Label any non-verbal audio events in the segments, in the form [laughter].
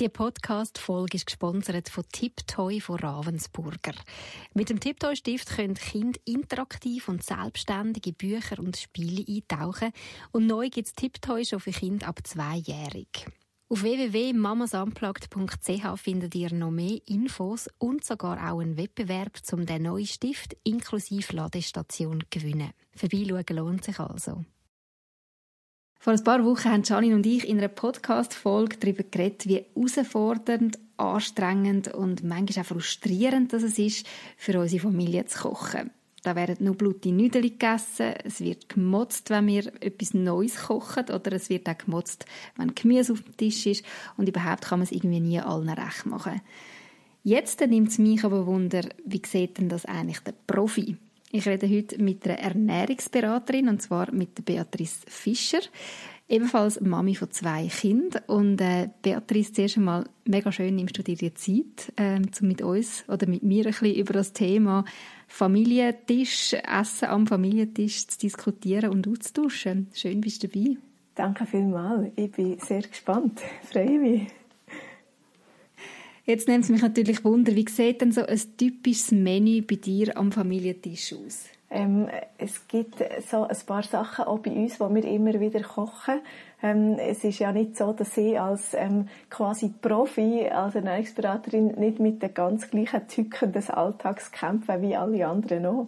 Die Podcast-Folge ist gesponsert von Tiptoy von Ravensburger. Mit dem Tiptoy-Stift können Kinder interaktiv und selbstständig in Bücher und Spiele eintauchen. Und neu gibt es Tiptoy schon für Kinder ab zweijährig. Auf www.mamasunplugged.ch findet ihr noch mehr Infos und sogar auch einen Wettbewerb, um den neuen Stift inklusive Ladestation zu gewinnen. Vorbeischauen lohnt sich also. Vor ein paar Wochen haben Janine und ich in einer Podcast-Folge darüber geredet, wie herausfordernd, anstrengend und manchmal auch frustrierend das es ist, für unsere Familie zu kochen. Da werden nur blutige Nudeln gegessen, es wird gemotzt, wenn wir etwas Neues kochen oder es wird auch gemotzt, wenn Gemüse auf dem Tisch ist und überhaupt kann man es irgendwie nie allen recht machen. Jetzt nimmt es mich aber Wunder, wie sieht denn das eigentlich der Profi? Ich rede heute mit einer Ernährungsberaterin, und zwar mit Beatrice Fischer, ebenfalls Mami von zwei Kindern. Und äh, Beatrice, zuerst einmal mega schön nimmst du dir die Zeit, äh, um mit uns oder mit mir ein bisschen über das Thema Familientisch, Essen am Familientisch zu diskutieren und auszutauschen. Schön, bist du dabei. Danke vielmals. Ich bin sehr gespannt. freue mich. Jetzt nimmt es mich natürlich Wunder, wie sieht denn so ein typisches Menü bei dir am Familientisch aus? Ähm, es gibt so ein paar Sachen auch bei uns, die wir immer wieder kochen. Ähm, es ist ja nicht so, dass ich als ähm, quasi Profi, als Ernährungsberaterin nicht mit den ganz gleichen Tücken des Alltags kämpfe wie alle anderen auch.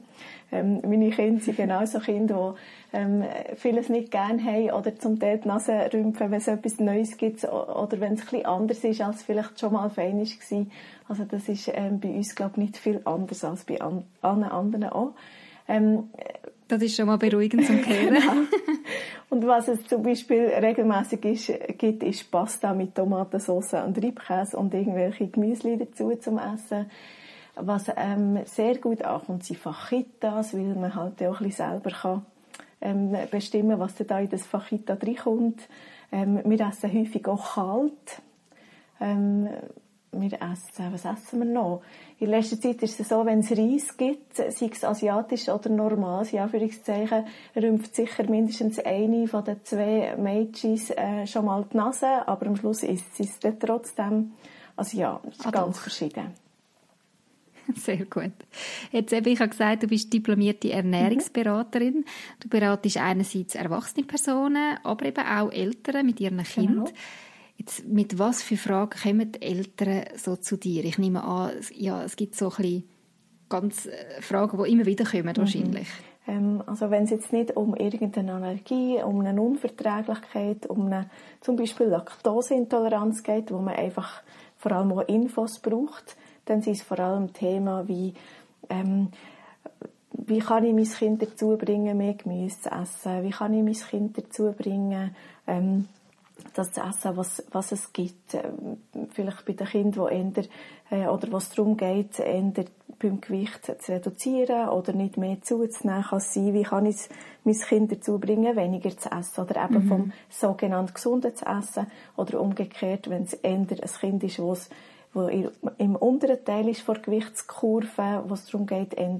Ähm, meine Kinder sind genauso Kinder, die ähm, vieles nicht gerne haben oder zum Teil die Nase rümpfen, wenn es etwas Neues gibt oder wenn es bisschen anders ist, als vielleicht schon mal fein war. Also das ist ähm, bei uns, glaube ich, nicht viel anders als bei an allen anderen auch. Ähm, das ist schon mal beruhigend zum Kehren. [laughs] genau. Und was es zum Beispiel regelmäßig ist, gibt, ist Pasta mit Tomatensauce und Reibkäse und irgendwelche Gemüse dazu zum Essen. Was ähm, sehr gut ankommt, sind Fajitas, weil man halt auch ein bisschen selber kann, ähm, bestimmen was da in das Fajita reinkommt. Ähm, wir essen häufig auch kalt. Ähm, wir essen, was essen wir noch? In letzter Zeit ist es so, wenn es Reis gibt, sei es asiatisch oder normal, in Anführungszeichen, rümpft sicher mindestens eine von den zwei Mädchen äh, schon mal die Nase, aber am Schluss ist es dann trotzdem, also ja, ah, ganz doch. verschieden. [laughs] Sehr gut. Jetzt eben, ich habe gesagt, du bist diplomierte Ernährungsberaterin. Mhm. Du beratest einerseits erwachsene Personen, aber eben auch Eltern mit ihren Kindern. Genau. Jetzt, mit was für Fragen kommen die Eltern so zu dir? Ich nehme an, ja, es gibt so ein bisschen ganz äh, Fragen, die immer wieder kommen, mhm. wahrscheinlich. Ähm, also wenn es jetzt nicht um irgendeine Allergie, um eine Unverträglichkeit, um eine zum Beispiel Laktoseintoleranz geht, wo man einfach vor allem auch Infos braucht, dann sind es vor allem Themen wie ähm, wie kann ich mein Kind dazu bringen, mehr Gemüse zu essen? Wie kann ich mein Kind dazu bringen, ähm, das zu essen, was, was es gibt. Ähm, vielleicht bei den Kindern, die eher, äh, oder was darum geht, eher beim Gewicht zu reduzieren oder nicht mehr zuzunehmen, kann es sein, wie kann ich mein Kind dazu bringen, weniger zu essen oder eben mhm. vom sogenannten Gesunden zu essen oder umgekehrt, wenn es eher ein Kind ist, wo im unteren Teil ist vor Gewichtskurve, wo es darum geht, eher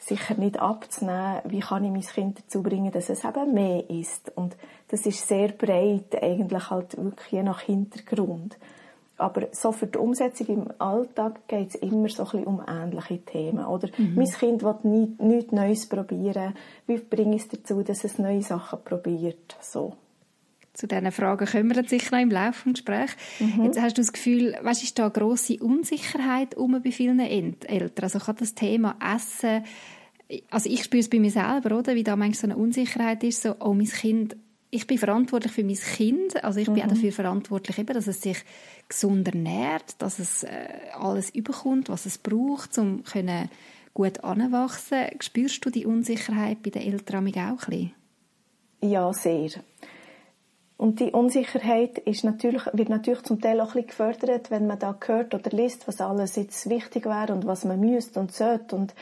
sicher nicht abzunehmen, wie kann ich mein Kind dazu bringen, dass es eben mehr ist. Und das ist sehr breit, eigentlich halt wirklich je nach Hintergrund. Aber so für die Umsetzung im Alltag geht es immer so ein bisschen um ähnliche Themen. Oder mhm. mein Kind will nie, nichts Neues probieren. Wie bringe ich es dazu, dass es neue Sachen probiert? So. Zu diesen Fragen kommen wir sicher noch im Laufe des Gesprächs. Mhm. Jetzt hast du das Gefühl, was ist da grosse Unsicherheit um bei vielen Eltern? Also kann das Thema Essen, also ich spüre es bei mir selber, oder? Wie da manchmal so eine Unsicherheit ist, so, oh, mein Kind, ich bin verantwortlich für mein Kind, also ich bin mhm. auch dafür verantwortlich, eben, dass es sich gesund ernährt, dass es äh, alles überkommt, was es braucht, um können gut anwachsen. Spürst du die Unsicherheit bei den Eltern auch ein bisschen? Ja, sehr Und die Unsicherheit ist natürlich, wird natürlich zum Teil auch ein bisschen gefördert, wenn man da hört oder liest, was alles jetzt wichtig wäre und was man müsste und sollte und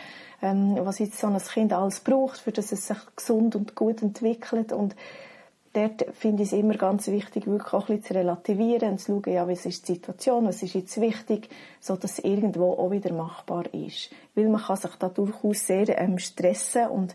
ähm, was jetzt so ein Kind alles braucht, für dass es sich gesund und gut entwickelt. Und dort finde ich es immer ganz wichtig, wirklich auch ein bisschen zu relativieren und zu schauen, ja, was ist die Situation, was ist jetzt wichtig, so dass es irgendwo auch wieder machbar ist. Weil man kann sich da durchaus sehr ähm, stressen und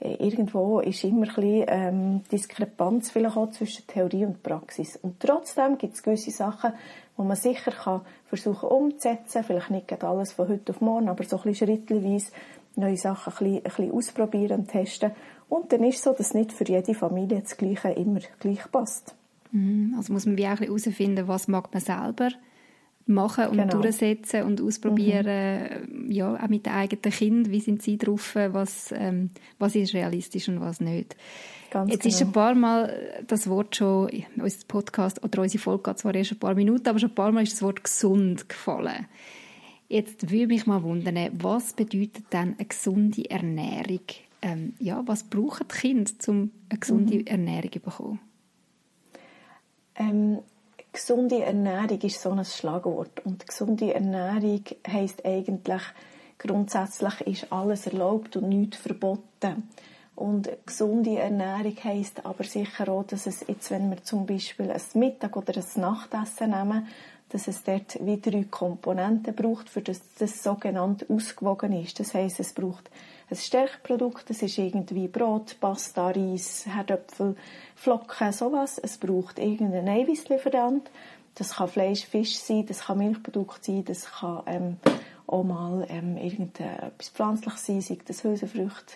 irgendwo ist immer ein bisschen ähm, Diskrepanz vielleicht auch zwischen Theorie und Praxis. Und trotzdem gibt es gewisse Sachen, wo man sicher kann versuchen umzusetzen, vielleicht nicht alles von heute auf morgen, aber so ein bisschen schrittweise neue Sachen ein bisschen, ein bisschen ausprobieren und testen. Und dann ist es so, dass nicht für jede Familie das Gleiche immer gleich passt. Mhm. Also muss man wie auch herausfinden, was mag man selber machen und genau. durchsetzen und ausprobieren, mhm. ja, auch mit den eigenen Kindern, wie sind sie drauf, was, ähm, was ist realistisch und was nicht. Ganz Jetzt genau. ist ein paar Mal das Wort schon, unser Podcast oder unsere Folge geht zwar erst ein paar Minuten, aber schon ein paar Mal ist das Wort gesund gefallen. Jetzt würde mich mal wundern, was bedeutet denn eine gesunde Ernährung? Ähm, ja, was brauchen die Kinder, um eine gesunde mhm. Ernährung zu bekommen? Ähm, gesunde Ernährung ist so ein Schlagwort. Und gesunde Ernährung heisst eigentlich, grundsätzlich ist alles erlaubt und nichts verboten. Und gesunde Ernährung heisst aber sicher auch, dass es jetzt, wenn wir zum Beispiel ein Mittag- oder ein Nachtessen nehmen, dass es dort wie drei Komponenten braucht, für das das sogenannte ausgewogen ist. Das heisst, es braucht ein Stärkeprodukt, das ist irgendwie Brot, Pasta, Reis, Herdöpfel, Flocken, sowas. Es braucht irgendeinen Eiweißlieferant. Das kann Fleisch, Fisch sein, das kann Milchprodukt sein, das kann ähm, auch mal ähm, irgendetwas Pflanzliches sein, sei das Hülsenfrüchte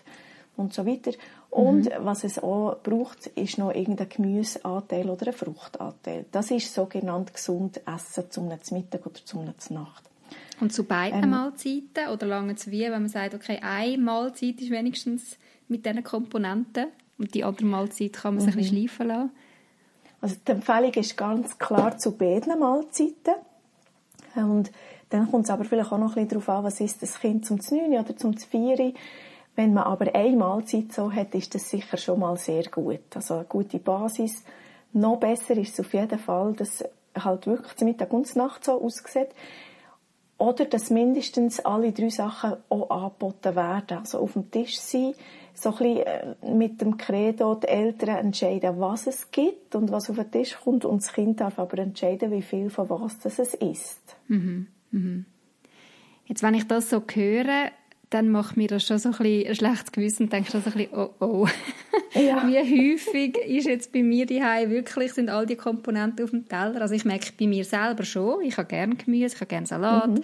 und so weiter. Und mhm. was es auch braucht, ist noch irgendein Gemüseanteil oder ein Fruchtanteil. Das ist sogenannt gesund Essen zum Mittag oder zum Nacht. Und zu beiden ähm, Mahlzeiten? Oder lange es wie, wenn man sagt, okay, eine Mahlzeit ist wenigstens mit diesen Komponenten und die andere Mahlzeit kann man sich ein bisschen mhm. schleifen lassen? Also die Empfehlung ist ganz klar zu beiden Mahlzeiten. Und dann kommt es aber vielleicht auch noch ein bisschen darauf an, was ist das Kind zum 9 oder zum 4 wenn man aber eine Mahlzeit so hat, ist das sicher schon mal sehr gut. Also eine gute Basis. Noch besser ist es auf jeden Fall, dass halt wirklich zum Mittag und Nacht so aussieht. Oder dass mindestens alle drei Sachen auch angeboten werden. Also auf dem Tisch sein, so ein bisschen äh, mit dem Credo die Eltern entscheiden, was es gibt und was auf den Tisch kommt und das Kind darf aber entscheiden, wie viel von was das es ist. Mhm. Mhm. Jetzt, wenn ich das so höre, dann macht mir das schon so ein, bisschen ein schlechtes Gewissen und denke schon so ein bisschen, oh oh. Ja. [laughs] Wie häufig ist jetzt bei mir die wirklich, sind all die Komponenten auf dem Teller? Also ich merke bei mir selber schon, ich habe gerne Gemüse, ich habe gerne Salat. Mhm.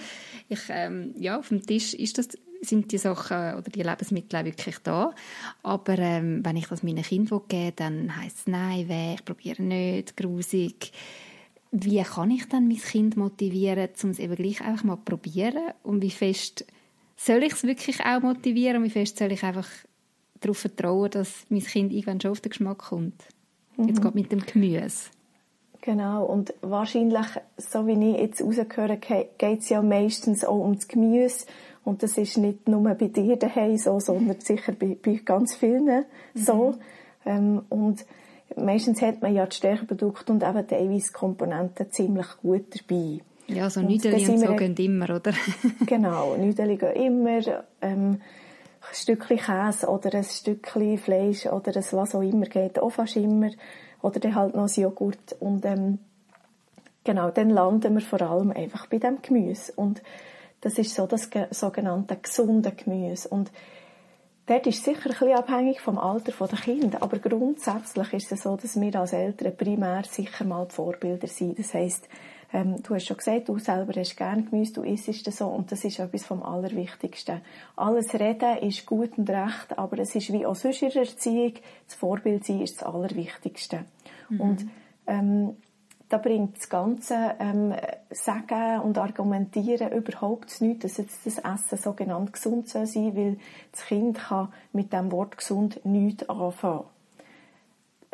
Ich, ähm, ja, auf dem Tisch ist das, sind die Sachen oder die Lebensmittel auch wirklich da. Aber ähm, wenn ich das meinen Kindern gebe, dann heisst es nein, weh, ich probiere nicht, grusig. Wie kann ich dann mein Kind motivieren, um es eben gleich einfach mal probieren? Und wie fest soll ich es wirklich auch motivieren und wie fest soll ich einfach darauf vertrauen, dass mein Kind irgendwann schon auf den Geschmack kommt? Mhm. Jetzt geht mit dem Gemüse. Genau, und wahrscheinlich, so wie ich jetzt rausgehöre, geht es ja meistens auch um das Gemüse. Und das ist nicht nur bei dir daheim so, sondern sicher bei, bei ganz vielen mhm. so. Ähm, und meistens hat man ja die Stärkeprodukte und eben die Eiweißkomponenten ziemlich gut dabei. Ja, so Nüdeli und, so gehen immer, oder? [laughs] genau, Nüdeli gehen immer. Ähm, ein Stückchen Käse oder ein Stückchen Fleisch oder ein was auch immer geht auch fast immer. Oder dann halt noch ein Joghurt. Und ähm, genau, dann landen wir vor allem einfach bei dem Gemüse. Und das ist so das sogenannte gesunde Gemüse. Und dort ist sicher ein bisschen abhängig vom Alter der Kinder, aber grundsätzlich ist es so, dass wir als Eltern primär sicher mal die Vorbilder sind. Das heisst, ähm, du hast schon gesagt, du selber hast gerne Gemüse, du isst das so und das ist etwas vom Allerwichtigsten. Alles reden ist gut und recht, aber es ist wie auch sonst in der Erziehung, das Vorbild sein ist das Allerwichtigste. Mhm. Und ähm, da bringt das ganze ähm, Sagen und Argumentieren überhaupt nichts, dass jetzt das Essen sogenannt gesund sein soll, weil das Kind kann mit dem Wort gesund nichts anfangen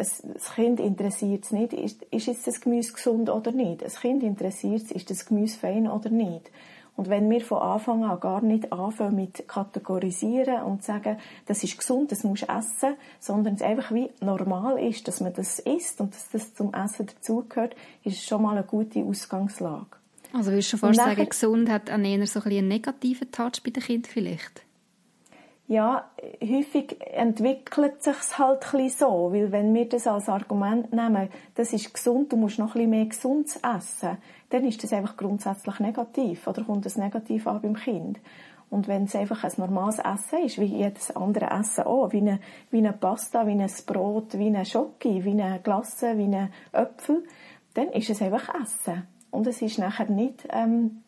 es, das Kind interessiert es nicht, ist, ist jetzt das Gemüse gesund oder nicht. Das Kind interessiert es, ist das Gemüse fein oder nicht. Und wenn wir von Anfang an gar nicht anfangen mit kategorisieren und sagen, das ist gesund, das musst du essen, sondern es einfach wie normal ist, dass man das isst und dass das zum Essen dazugehört, ist es schon mal eine gute Ausgangslage. Also würdest du fast nachher, sagen, gesund hat an eher so ein einen negativen Touch bei den Kindern vielleicht? Ja, häufig entwickelt sich halt ein so, weil wenn wir das als Argument nehmen, das ist gesund, du musst noch ein mehr Gesundes essen, dann ist das einfach grundsätzlich negativ oder kommt das negativ an beim Kind. Und wenn es einfach ein normales Essen ist, wie jedes andere Essen auch, wie eine, wie eine Pasta, wie ein Brot, wie eine Schoki, wie eine Glasse, wie ein Äpfel, dann ist es einfach Essen. Und es ist nachher nicht ähm,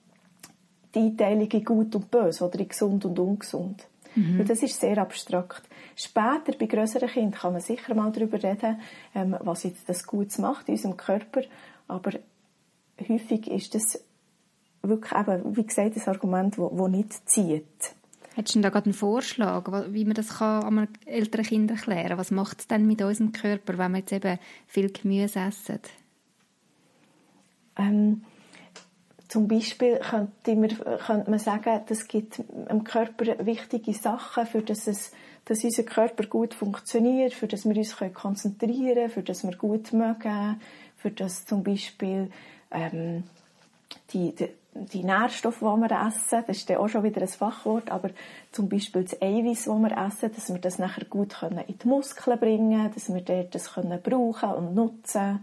die Einteilung in gut und böse oder in gesund und ungesund. Mhm. Weil das ist sehr abstrakt. Später, bei größeren Kindern, kann man sicher mal darüber reden, ähm, was jetzt das Gutes macht in unserem Körper. Aber häufig ist das wirklich eben, wie gesagt, ein Argument, das nicht zieht. Hättest du da gerade einen Vorschlag, wie man das kann einem älteren Kind erklären kann? Was macht es denn mit unserem Körper, wenn wir jetzt eben viel Gemüse essen? Ähm, zum Beispiel könnte man, könnte man sagen, das gibt dem Körper wichtige Sachen, für das es, dass unser Körper gut funktioniert, für das wir uns konzentrieren können, für das wir gut mögen, für das zum Beispiel ähm, die, die, die Nährstoffe, die wir essen, das ist dann auch schon wieder ein Fachwort, aber zum Beispiel das Eiweiß, das wir essen, dass wir das nachher gut können in die Muskeln bringen können, dass wir dort das können brauchen und nutzen.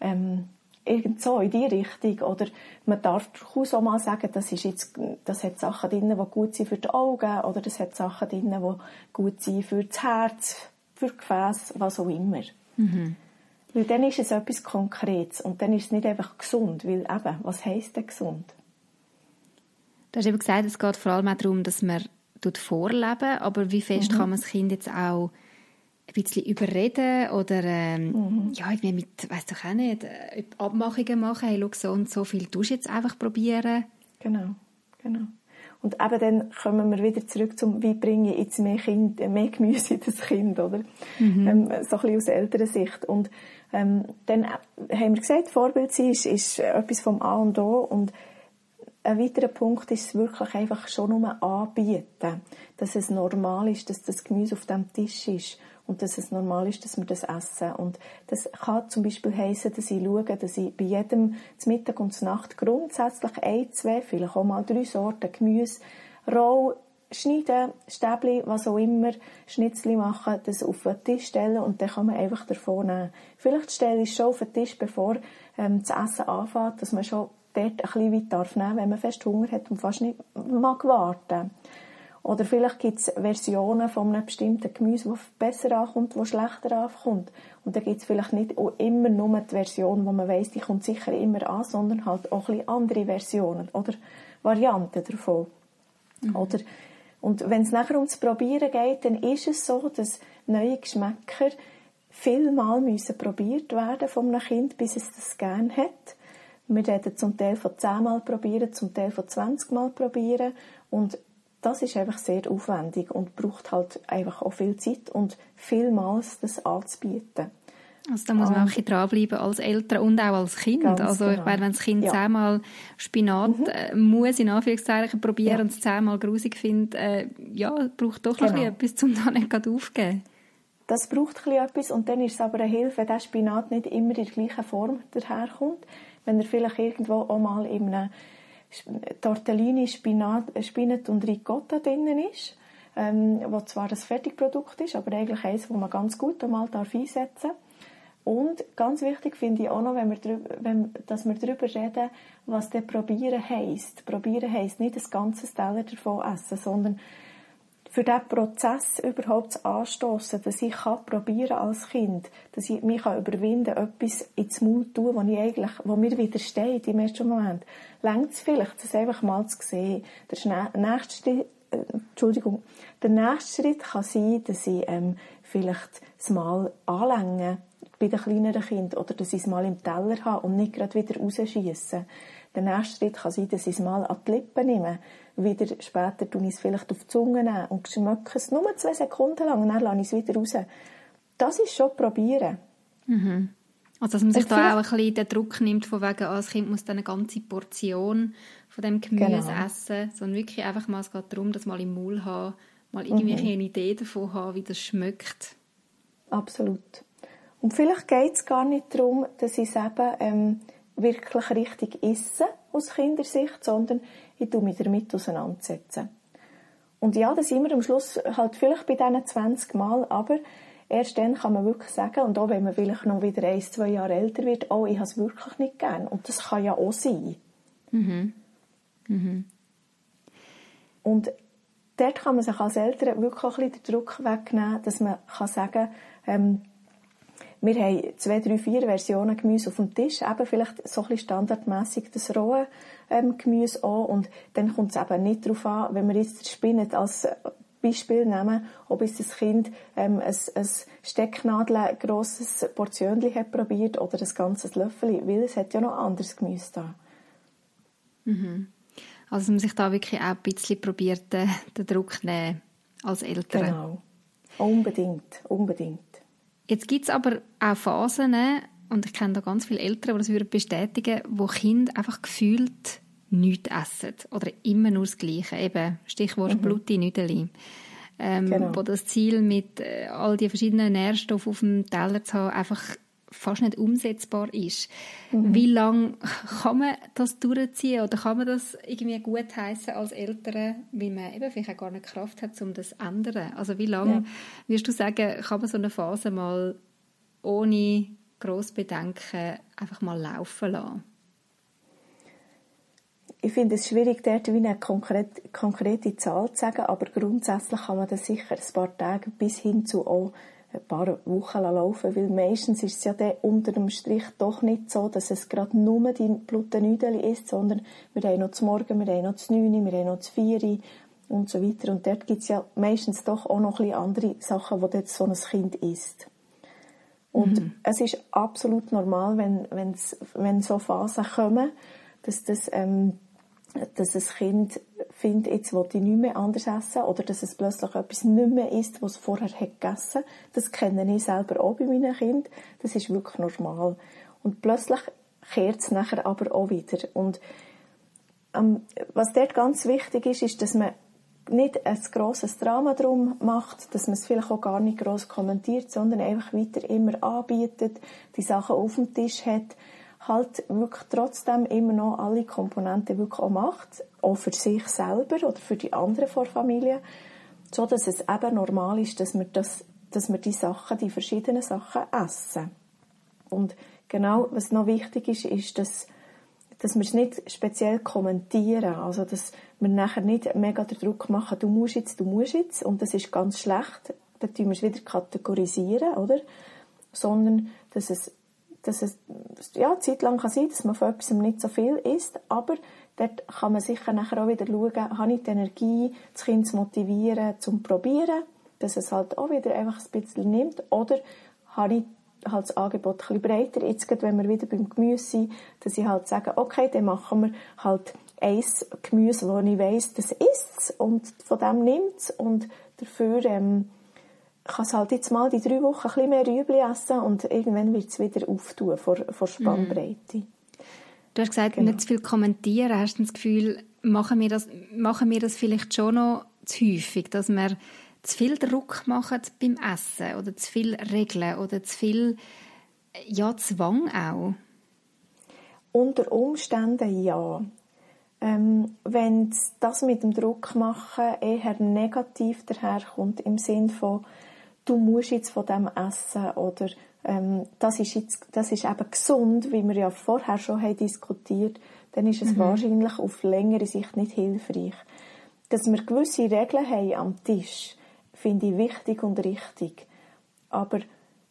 Ähm, irgend so in die Richtung. Oder man darf durchaus auch mal sagen, das, ist jetzt, das hat Sachen drin, die gut sind für die Augen, oder das hat Sachen drin, die gut sind für das Herz, für Gefäß, was auch immer. Mhm. Weil dann ist es etwas Konkretes und dann ist es nicht einfach gesund, weil eben, was heisst denn gesund? Du hast eben gesagt, es geht vor allem auch darum, dass man vorleben, aber wie fest mhm. kann man das Kind jetzt auch ein bisschen überreden oder ähm, mhm. ja, irgendwie mit, weiss doch auch nicht, äh, Abmachungen machen, hey, schau, so und so viel tust du jetzt einfach probieren. Genau, genau. Und eben dann kommen wir wieder zurück zum, wie bringe ich jetzt mehr, kind, mehr Gemüse in das Kind, oder? Mhm. Ähm, so ein bisschen aus älterer Sicht. Und ähm, dann haben wir gesagt, Vorbild sein ist, ist etwas vom A und O und ein weiterer Punkt ist wirklich einfach schon nur anbieten, dass es normal ist, dass das Gemüse auf dem Tisch ist und dass es normal ist, dass wir das essen. Und das kann zum Beispiel heißen, dass ich schaue, dass ich bei jedem zum Mittag und zur Nacht grundsätzlich ein, zwei, vielleicht auch mal drei Sorten Gemüse roh schneiden, Stäbli, was auch immer, Schnitzli machen, das auf den Tisch stellen und dann kann man einfach davon nehmen. Vielleicht stelle ich schon auf den Tisch, bevor ähm, das Essen anfängt, dass man schon dort ein bisschen weit darf nehmen, wenn man fest Hunger hat und fast nicht mag warten. Oder vielleicht gibt es Versionen von einem bestimmten Gemüse, das besser ankommt, das schlechter ankommt. Und dann gibt es vielleicht nicht immer nur die Version, wo man weiss, die kommt sicher immer an, sondern halt auch ein andere Versionen oder Varianten davon. Mhm. Oder, und wenn es nachher ums Probieren geht, dann ist es so, dass neue Geschmäcker vielmal müssen probiert werden von einem Kind, bis es das gerne hat. Wir reden zum Teil von zehnmal probieren, zum Teil von 20 Mal probieren. Und das ist einfach sehr aufwendig und braucht halt einfach auch viel Zeit und vielmals das anzubieten. Also da muss man auch ein dranbleiben als Eltern und auch als Kind. also ich genau. meine, wenn das Kind ja. zehnmal Spinat mhm. äh, muss in Anführungszeichen probieren ja. und es zehnmal grusig findet, äh, ja, braucht doch genau. ein bisschen etwas, um da nicht aufzugeben. Das braucht ein etwas und dann ist es aber eine Hilfe, wenn der Spinat nicht immer in der gleichen Form daherkommt. Wenn er vielleicht irgendwo auch mal in einem Tortellini, Spinat, Spinat und Ricotta drinnen ist, ähm, wo zwar ein Fertigprodukt ist, aber eigentlich eins, das man ganz gut einmal einsetzen darf. Und ganz wichtig finde ich auch noch, wenn wir drüber, wenn, dass wir darüber reden, was der Probieren heisst. Probieren heisst nicht das ganze Teller davon essen, sondern für diesen Prozess überhaupt zu anstoßen, dass ich kann probieren als Kind, dass ich mich überwinden kann, etwas ins Mund tun, wo ich eigentlich, wo mir widersteht im ersten Moment. Längt es vielleicht, das einfach mal zu sehen. Der nächste äh, Entschuldigung, der nächste Schritt kann sein, dass ich ähm, vielleicht es mal anlänge bei den kleineren Kindern oder dass ich es mal im Teller habe und nicht gerade wieder rausschieße. Der nächste Schritt kann sein, dass ich es mal an die Lippen nehme. Wieder später tue ich es vielleicht auf die Zunge nehmen und schmecke es nur zwei Sekunden lang und dann lasse ich es wieder raus. Das ist schon probieren. Mhm. Also dass man sich da auch ein bisschen den Druck nimmt, von wegen, oh, das Kind muss dann eine ganze Portion von dem Gemüse genau. essen, sondern wirklich einfach mal, es geht darum, das mal im Maul haben, mal irgendwie mhm. eine Idee davon haben, wie das schmeckt. Absolut. Und vielleicht geht es gar nicht darum, dass ich es eben ähm, wirklich richtig esse, aus Kindersicht, sondern ich tue mich damit auseinandersetzen. Und ja, das sind wir am Schluss halt vielleicht bei diesen 20 Mal, aber erst dann kann man wirklich sagen, und auch wenn man vielleicht noch wieder ein, zwei Jahre älter wird, oh, ich habe es wirklich nicht gern. Und das kann ja auch sein. Mhm. Mhm. Und dort kann man sich als Eltern wirklich ein bisschen den Druck wegnehmen, dass man kann sagen ähm, wir haben zwei, drei, vier Versionen Gemüse auf dem Tisch, eben vielleicht so ein bisschen standardmässig das rohe ähm, Gemüse an und dann kommt es eben nicht darauf an, wenn wir jetzt Spinat als Beispiel nehmen, ob es das Kind ähm, ein, ein Stecknadel grosses Portionchen hat probiert oder ein ganzes Löffel, weil es hat ja noch anderes Gemüse da. Mhm. Also dass man sich da wirklich auch ein bisschen probiert, den, den Druck nehmen als Eltern. Genau. Unbedingt, unbedingt. Jetzt gibt es aber auch Phasen, und ich kenne da ganz viele Eltern, die das bestätigen wo Kinder einfach gefühlt nichts essen oder immer nur das Gleiche. Eben, Stichwort mhm. Bluti Nüdeli. Ähm, genau. Wo das Ziel mit äh, all die verschiedenen Nährstoffen auf dem Teller zu haben, einfach fast nicht umsetzbar ist. Mhm. Wie lange kann man das durchziehen oder kann man das irgendwie gut heißen als Eltern, weil man eben vielleicht auch gar nicht Kraft hat, um das zu ändern? Also wie lange, ja. würdest du sagen, kann man so eine Phase mal ohne grosse Bedenken einfach mal laufen lassen? Ich finde es schwierig, dort wie eine konkrete, konkrete Zahl zu sagen, aber grundsätzlich kann man das sicher ein paar Tage bis hin zu auch ein paar Wochen laufen weil meistens ist es ja dann unter dem Strich doch nicht so, dass es gerade nur die Blutenüdeli ist, sondern wir haben noch das Morgen, wir haben noch das Neune, wir haben noch das Vieri und so weiter. Und dort gibt es ja meistens doch auch noch ein andere Sachen, die dort so ein Kind isst. Und mhm. es ist absolut normal, wenn, wenn's, wenn so Phasen kommen, dass das, ähm, dass ein Kind findet, jetzt will ich nicht mehr anders essen oder dass es plötzlich etwas nicht mehr isst, was es vorher hat gegessen Das kenne ich selber auch bei meinen Kindern. Das ist wirklich normal. Und plötzlich kehrt es nachher aber auch wieder. Und ähm, was dort ganz wichtig ist, ist, dass man nicht ein grosses Drama drum macht, dass man es vielleicht auch gar nicht gross kommentiert, sondern einfach weiter immer anbietet, die Sachen auf dem Tisch hat halt wirklich trotzdem immer noch alle Komponenten wirklich auch macht, auch für sich selber oder für die anderen vor Familie, so dass es eben normal ist, dass wir das, dass wir die Sachen, die verschiedenen Sachen essen. Und genau, was noch wichtig ist, ist, dass dass wir es nicht speziell kommentieren, also dass wir nachher nicht mega den Druck machen, du musst jetzt, du musst jetzt, und das ist ganz schlecht, dann tun wir es wieder kategorisieren, oder? Sondern, dass es dass es ja, eine Zeit lang kann sein dass man von etwas nicht so viel isst, aber dort kann man sicher nachher auch wieder schauen, habe ich die Energie, das Kind zu motivieren, zum Probieren, dass es halt auch wieder einfach ein bisschen nimmt, oder habe ich halt das Angebot ein bisschen breiter, jetzt gerade, wenn wir wieder beim Gemüse sind, dass ich halt sage, okay, dann machen wir halt eins Gemüse, wo ich weiss, das isst und von dem nimmt und dafür ähm, kann es halt jetzt mal die drei Wochen ein bisschen mehr Rüebli essen und irgendwann wird es wieder auftun vor, vor Spannbreite. Mhm. Du hast gesagt, genau. nicht zu viel kommentieren. Hast du das Gefühl, machen wir das, machen wir das vielleicht schon noch zu häufig, dass wir zu viel Druck machen beim Essen oder zu viel Regeln oder zu viel ja, Zwang auch? Unter Umständen ja. Ähm, wenn das mit dem Druck machen eher negativ daherkommt, im Sinn von, du musst jetzt von dem essen oder ähm, das ist jetzt, das ist eben gesund, wie wir ja vorher schon haben diskutiert, dann ist es mhm. wahrscheinlich auf längere Sicht nicht hilfreich. Dass wir gewisse Regeln haben am Tisch, finde ich wichtig und richtig. Aber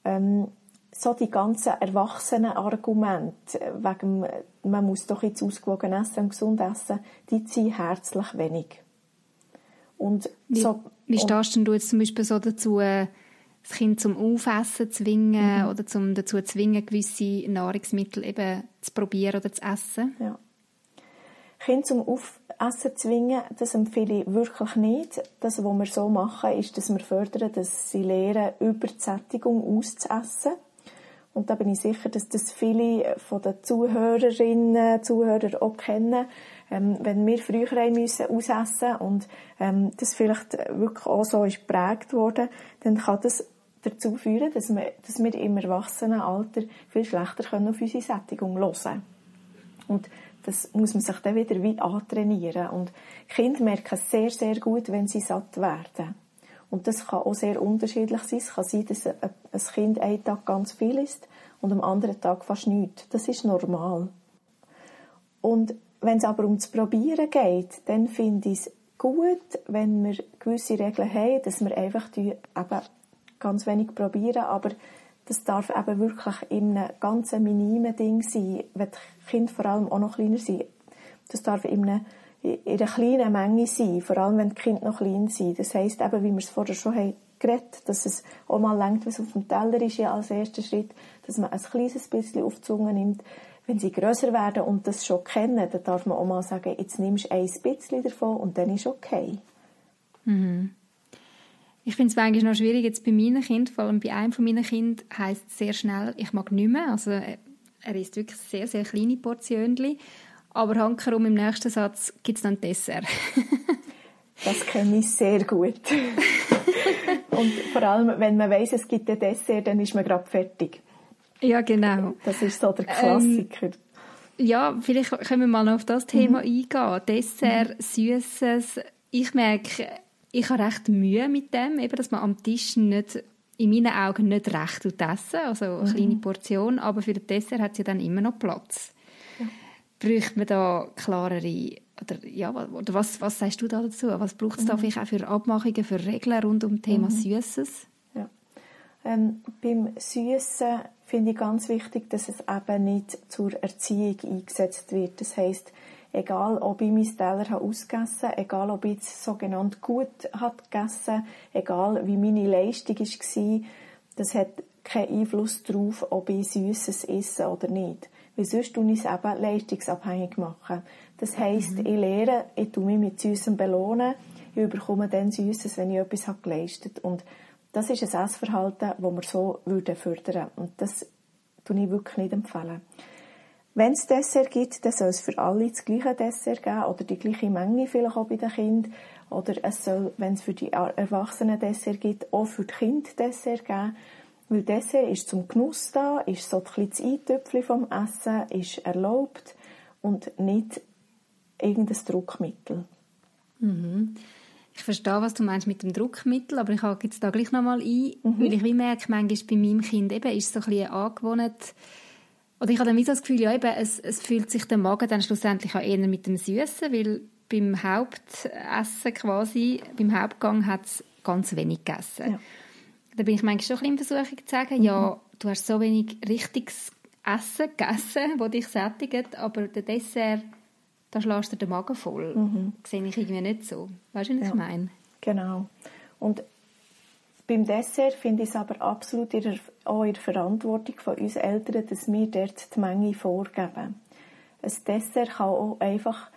ähm, so die ganzen erwachsenen Argumente wegen, man muss doch jetzt ausgewogen essen und gesund essen, die ziehen herzlich wenig. Und wie, so, wie stehst denn du jetzt zum Beispiel so dazu, äh, das Kind zum Aufessen zwingen mhm. oder zum dazu zwingen, gewisse Nahrungsmittel eben zu probieren oder zu essen? Ja. Kind zum Aufessen zwingen, das empfehle ich wirklich nicht. Das, was wir so machen, ist, dass wir fördern, dass sie lernen, über die Sättigung auszuessen. Und da bin ich sicher, dass das viele von den Zuhörerinnen, Zuhörer auch kennen. Ähm, wenn wir früher haben müssen ausessen und ähm, das vielleicht wirklich auch so ist geprägt worden, dann kann das dazu führen, dass wir, dass wir im Erwachsenenalter viel schlechter können auf unsere Sättigung hören können. Und das muss man sich dann wieder wie antrainieren. Und Kinder merken sehr, sehr gut, wenn sie satt werden. Und das kann auch sehr unterschiedlich sein. Es kann sein, dass ein Kind einen Tag ganz viel isst und am anderen Tag fast nichts. Das ist normal. Und wenn es aber ums Probieren geht, dann finde ich es gut, wenn wir gewisse Regeln haben, dass wir einfach die, eben ganz wenig probieren, aber das darf eben wirklich in einem ganz minimen Ding sein, wenn die Kinder vor allem auch noch kleiner sind. Das darf in einer, in einer kleinen Menge sein, vor allem wenn die Kinder noch klein sind. Das heisst eben, wie wir es vorher schon haben geredet, dass es auch mal längt, was auf dem Teller ist, ja, als erster Schritt, dass man ein kleines bisschen auf die Zunge nimmt. Wenn sie größer werden und das schon kennen, dann darf man auch mal sagen, jetzt nimmst du ein bisschen davon und dann ist okay. Mhm. Ich finde es eigentlich noch schwierig jetzt bei meinen Kindern, vor allem bei einem von meinen Kindern heisst es sehr schnell, ich mag nicht mehr. Also er isst wirklich sehr, sehr kleine Portionen. Aber hankerum im nächsten Satz gibt es dann Dessert. [laughs] das kenne ich sehr gut. [laughs] Und vor allem, wenn man weiß, es gibt ein Dessert, dann ist man gerade fertig. Ja, genau. Das ist so der Klassiker. Ähm, ja, vielleicht können wir mal noch auf das Thema mhm. eingehen. Dessert, mhm. Süßes. Ich merke, ich habe recht Mühe mit dem, eben, dass man am Tisch nicht, in meinen Augen nicht recht essen also eine mhm. kleine Portion, aber für den Dessert hat sie dann immer noch Platz. Ja. Bräuchte man da klarere, oder, ja, oder was, was sagst du da dazu? Was braucht es mhm. da vielleicht auch für Abmachungen, für Regeln rund um das Thema mhm. Süßes? Ja. Ähm, beim Süßen finde ich ganz wichtig, dass es eben nicht zur Erziehung eingesetzt wird. Das heißt, egal ob ich meinen Teller ausgegessen habe, egal ob ich es sogenannt gut habe gegessen egal wie meine Leistung war, das hat keinen Einfluss darauf, ob ich Süßes esse oder nicht. Weil sonst tue ich es eben leistungsabhängig machen. Das heisst, mhm. ich lehre, ich tue mich mit Süßem belohnen, ich bekomme dann Süßes, wenn ich etwas habe geleistet Und das ist ein Essverhalten, das wir so fördern würden. Und das tue ich wirklich nicht empfehlen. Wenn es Dessert gibt, dann soll es für alle das gleiche Dessert geben oder die gleiche Menge vielleicht auch bei den Kindern. Oder es soll, wenn es für die Erwachsenen Dessert gibt, auch für die Kinder Dessert geben. Weil Dessert ist zum Genuss da, ist so ein bisschen das Eintöpfchen vom Essen, ist erlaubt und nicht irgendein Druckmittel. Mhm. Ich verstehe, was du meinst mit dem Druckmittel, aber ich hake jetzt da gleich nochmal ein, mhm. weil ich wie merke, manchmal bei meinem Kind eben ist so ein bisschen angewohnt, oder ich habe dann wie so das Gefühl, ja, eben, es, es fühlt sich der Magen dann schlussendlich auch eher mit dem Süßen, weil beim Hauptessen quasi, beim Hauptgang hat es ganz wenig gegessen. Ja. Da bin ich manchmal schon ein bisschen in Versuchung zu sagen, mhm. ja, du hast so wenig richtiges Essen gegessen, das dich sättigt, aber der Dessert, da schlägst du den Magen voll. Mhm. Das sehe ich irgendwie nicht so. Weißt du, was ja. ich meine? Genau. Und beim Dessert finde ich es aber absolut auch in der Verantwortung von uns Eltern, dass wir dort die Menge vorgeben. Ein Dessert kann auch einfach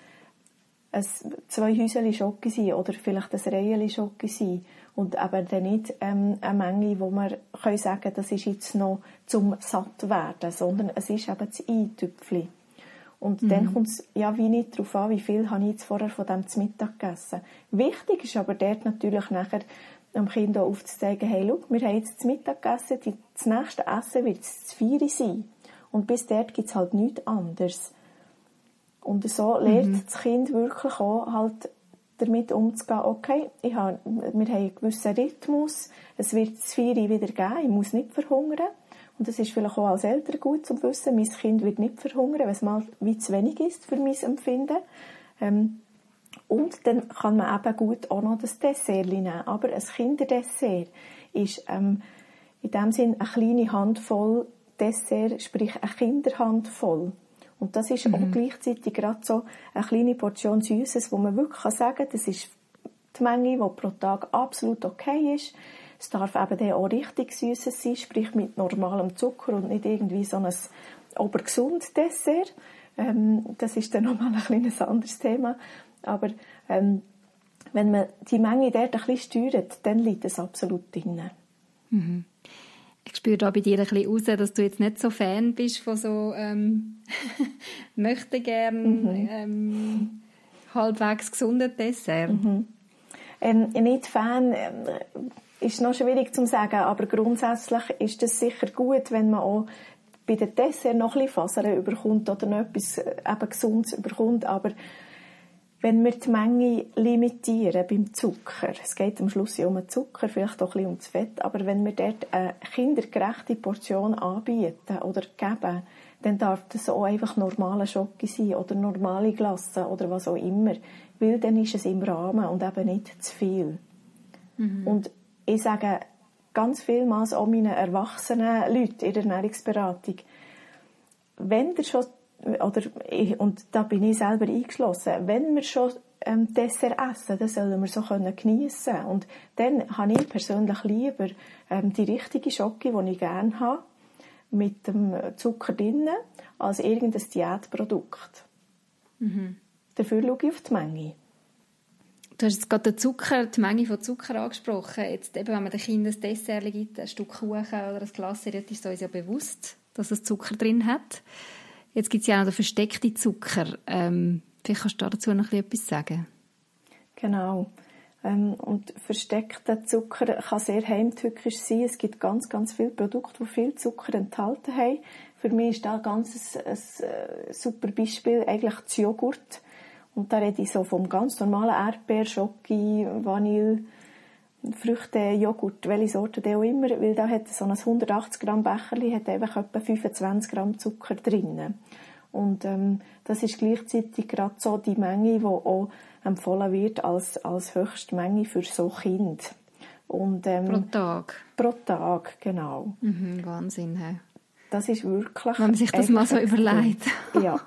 ein, zwei Häuschen Schocke sein oder vielleicht ein Reihen Schocke sein. Und eben dann nicht ähm, eine Menge, wo wir können sagen das ist jetzt noch zum satt werden, sondern es ist eben das Eintüpfchen. Und mhm. dann kommt es ja wie nicht darauf an, wie viel habe ich jetzt vorher von dem zu Mittag gegessen. Wichtig ist aber dort natürlich nachher, dem Kind auch aufzuzeigen, hey, schau, wir haben jetzt zu Mittag gegessen, das nächste Essen wird das Vieri sein. Und bis dort gibt es halt nichts anderes. Und so lernt mhm. das Kind wirklich auch halt damit umzugehen, okay, ich habe, wir haben einen gewissen Rhythmus, es wird das Vieri wieder geben, ich muss nicht verhungern. Und das ist vielleicht auch als Eltern gut zu wissen, mein Kind wird nicht verhungern, wenn es mal wie zu wenig ist für mein Empfinden. Ähm, und dann kann man eben gut auch noch das Dessert nehmen. Aber ein Kinderdessert ist ähm, in dem Sinn eine kleine Handvoll Dessert, sprich eine Kinderhandvoll. Und das ist mhm. auch gleichzeitig gerade so eine kleine Portion Süßes, wo man wirklich sagen kann, das ist die Menge, die pro Tag absolut okay ist. Es darf eben dann auch richtig Süßes sein, sprich mit normalem Zucker und nicht irgendwie so ein obergesund Dessert. Ähm, das ist dann nochmal ein kleines anderes Thema. Aber ähm, wenn man die Menge dort ein bisschen steuert, dann liegt es absolut drin. Mhm. Ich spüre da bei dir ein bisschen raus, dass du jetzt nicht so Fan bist von so ähm, [laughs] möchte gern mhm. ähm, halbwegs gesunden Dessert. Mhm. Ähm, nicht Fan äh, ist noch schwierig zu sagen, aber grundsätzlich ist es sicher gut, wenn man auch bei den Dessert noch ein bisschen Fasern überkommt oder noch etwas äh, eben Gesundes überkommt, aber wenn wir die Menge limitieren beim Zucker, es geht am Schluss ja um den Zucker, vielleicht auch ein bisschen um das Fett, aber wenn wir dort eine kindergerechte Portion anbieten oder geben, dann darf das auch einfach normale Schocke sein oder normale Glasse oder was auch immer, weil dann ist es im Rahmen und eben nicht zu viel. Mhm. Und ich sage ganz vielmals auch meinen erwachsenen Leuten in der Ernährungsberatung, wenn ihr schon oder und da bin ich selber eingeschlossen, wenn wir schon ähm, Dessert essen, dann sollen wir so können geniessen und dann habe ich persönlich lieber ähm, die richtige Schocke, die ich gerne habe, mit dem Zucker drinnen, als irgendein Diätprodukt. Mhm. Dafür schaue ich auf die Menge. Du hast jetzt gerade den Zucker, die Menge von Zucker angesprochen. Jetzt eben, wenn man den Kindern ein Dessert gibt, ein Stück Kuchen oder ein Glas, ist uns ja bewusst, dass es Zucker drin hat. Jetzt gibt es ja auch noch den versteckten Zucker. Ähm, vielleicht kannst du dazu noch etwas sagen. Genau. Ähm, und versteckter Zucker kann sehr heimtückisch sein. Es gibt ganz, ganz viele Produkte, die viel Zucker enthalten haben. Für mich ist da ganz ein, ein, ein äh, super Beispiel eigentlich das Joghurt. Und da rede ich so vom ganz normalen Erdbeer, Schoki, Vanille, Früchte, Joghurt, welche Sorte der auch immer, weil da hat so ein 180 Gramm Becherli hat einfach etwa 25 Gramm Zucker drin. Und ähm, das ist gleichzeitig gerade so die Menge, die auch empfohlen wird als, als höchste Menge für so Kind. Und, ähm, pro Tag? Pro Tag, genau. Mhm, Wahnsinn, he. Das ist wirklich... Wenn man sich das mal so überlegt. ja.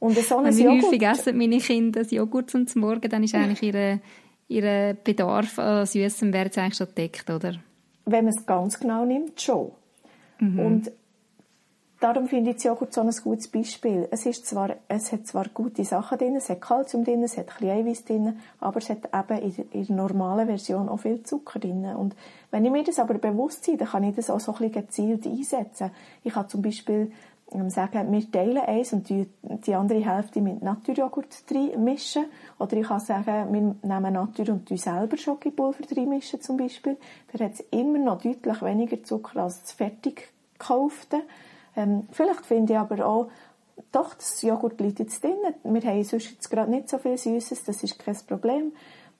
Und so ein [laughs] Wenn Joghurt... häufig essen meine Kinder das Joghurt zum Morgen, dann ist eigentlich ihre Ihren Bedarf an Süßem wäre jetzt eigentlich schon gedeckt, oder? Wenn man es ganz genau nimmt, schon. Mhm. Und darum finde ich Joghurt so ein gutes Beispiel. Es, ist zwar, es hat zwar gute Sachen drin, es hat Kalzium drin, es hat ein Eiweiß drin, aber es hat eben in, in der normalen Version auch viel Zucker drin. Und wenn ich mir das aber bewusst bin, dann kann ich das auch so ein bisschen gezielt einsetzen. Ich kann zum Beispiel sagen, wir teilen eins und die, die andere Hälfte mit Naturjoghurt mischen. Oder ich kann sagen, wir nehmen Natur und selber Schokipulver mischen zum Beispiel. Da hat es immer noch deutlich weniger Zucker als das fertig gekaufte. Ähm, vielleicht finde ich aber auch, doch, das Joghurt liegt jetzt drin. Wir haben sonst jetzt gerade nicht so viel Süßes, das ist kein Problem.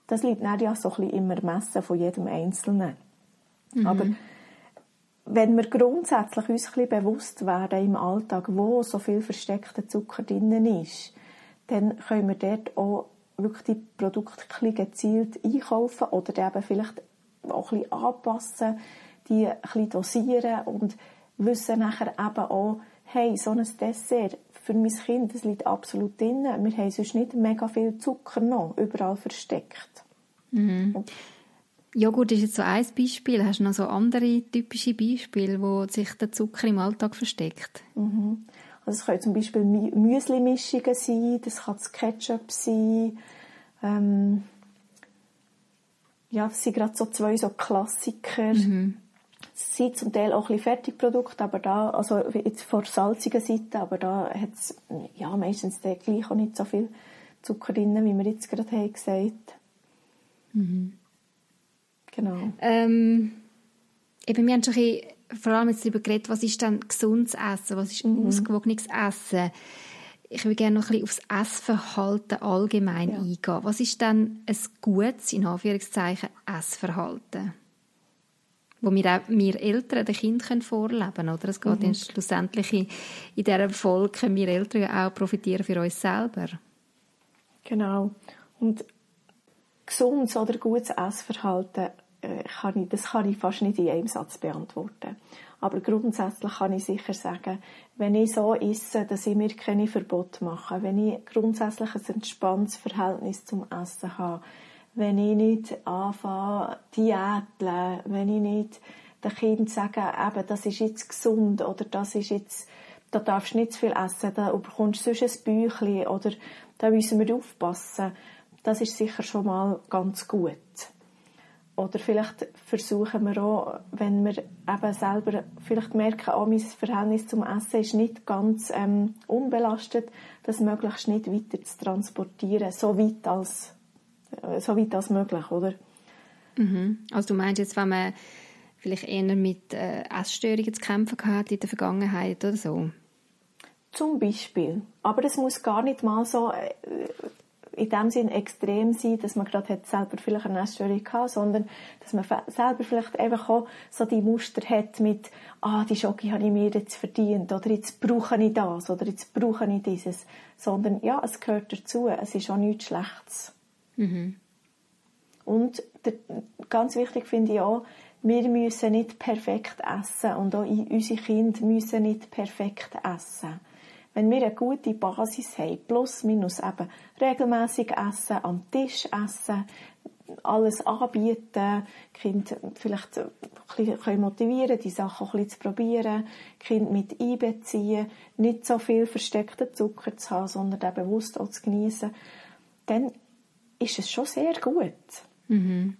Das liegt dann ja so ein bisschen im Ermessen von jedem Einzelnen. Mhm. Aber wenn wir grundsätzlich uns ein bewusst werden im Alltag, wo so viel versteckter Zucker drin ist, dann können wir dort auch wirklich die Produkte ein gezielt einkaufen oder eben vielleicht auch ein anpassen, die ein dosieren und wissen nachher eben auch, hey, so ein Dessert für mein Kind, das liegt absolut drin. Wir haben sonst nicht mega viel Zucker noch überall versteckt. Mhm. Joghurt ist jetzt so ein Beispiel. Hast du noch so andere typische Beispiele, wo sich der Zucker im Alltag versteckt? Mhm. Also es können zum Beispiel Müsli-Mischungen sein, das kann das Ketchup sein. Ähm, ja, das sind gerade so zwei so Klassiker. Mhm. Es sind zum Teil auch ein bisschen Fertigprodukte, aber da, also jetzt vor salziger Seite, aber da hat es ja, meistens gleich auch nicht so viel Zucker drin, wie wir jetzt gerade haben gesagt. Mhm. Genau. Ähm, eben, wir haben schon ein bisschen, vor allem jetzt darüber geredet, was ist dann gesundes Essen, was ist mhm. ausgewogenes Essen. Ich würde gerne noch ein bisschen aufs Essverhalten allgemein ja. eingehen. Was ist dann ein gutes, in Anführungszeichen, Essverhalten? wo wir, auch, wir Eltern den Kindern vorleben können, oder? Es geht mhm. schlussendlich in, in dieser Folge, können wir Eltern auch profitieren für uns selber. Genau. Und gesundes oder gutes Essverhalten äh, kann ich, das kann ich fast nicht in einem Satz beantworten. Aber grundsätzlich kann ich sicher sagen, wenn ich so esse, dass ich mir keine Verbote mache, wenn ich grundsätzlich ein entspanntes Verhältnis zum Essen habe, wenn ich nicht anfange, Diäteln, wenn ich nicht den Kindern sage, eben, das ist jetzt gesund oder das ist jetzt, da darfst du nicht zu viel essen, da bekommst du sonst ein Büchlein oder da müssen wir aufpassen. Das ist sicher schon mal ganz gut. Oder vielleicht versuchen wir auch, wenn wir eben selber vielleicht merken, oh, mein Verhältnis zum Essen ist nicht ganz ähm, unbelastet, das möglichst nicht weiter zu transportieren, so weit als, äh, so weit als möglich, oder? Mhm. Also du meinst jetzt, wenn man vielleicht eher mit äh, Essstörungen zu kämpfen hat in der Vergangenheit oder so? Zum Beispiel. Aber es muss gar nicht mal so äh, in dem Sinn extrem sein, dass man gerade hat selber vielleicht eine Essstörung hat, sondern dass man selber vielleicht einfach auch so die Muster hat mit, ah, die Schoki habe ich mir jetzt verdient, oder jetzt brauche ich das, oder jetzt brauche ich dieses. Sondern, ja, es gehört dazu. Es ist auch nichts Schlechtes. Mhm. Und der, ganz wichtig finde ich auch, wir müssen nicht perfekt essen und auch unsere Kinder müssen nicht perfekt essen wenn wir eine gute Basis haben, plus minus eben regelmäßig essen, am Tisch essen, alles anbieten, Kind vielleicht ein bisschen motivieren, die Sachen ein bisschen zu probieren, Kind mit einbeziehen, nicht so viel versteckten Zucker zu haben, sondern den bewusst auch zu genießen, dann ist es schon sehr gut. Mhm.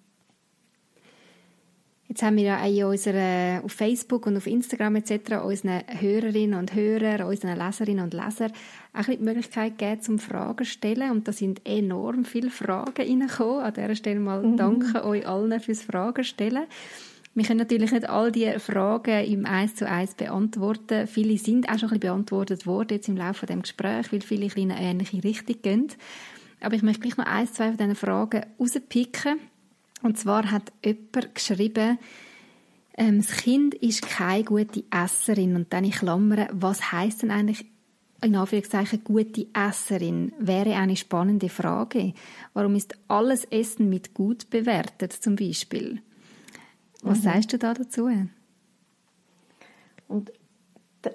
Jetzt haben wir ja auch in unserer, auf Facebook und auf Instagram etc. unseren Hörerinnen und Hörern, unseren Leserinnen und Lesern auch die Möglichkeit gegeben, zum Fragen zu stellen. Und da sind enorm viele Fragen reingekommen. An dieser Stelle mal mhm. danke euch allen fürs Fragen stellen. Wir können natürlich nicht all diese Fragen im Eins zu eins beantworten. Viele sind auch schon ein bisschen beantwortet worden jetzt im Laufe des Gesprächs, weil viele in eine ähnliche Richtung gehen. Aber ich möchte gleich noch ein, zwei von diesen Fragen rauspicken und zwar hat jemand geschrieben, ähm, das Kind ist keine gute Esserin. Und dann in Klammern, was heißt denn eigentlich in Anführungszeichen gute Esserin? Wäre eine spannende Frage. Warum ist alles Essen mit gut bewertet, zum Beispiel? Was mhm. sagst du da dazu? Und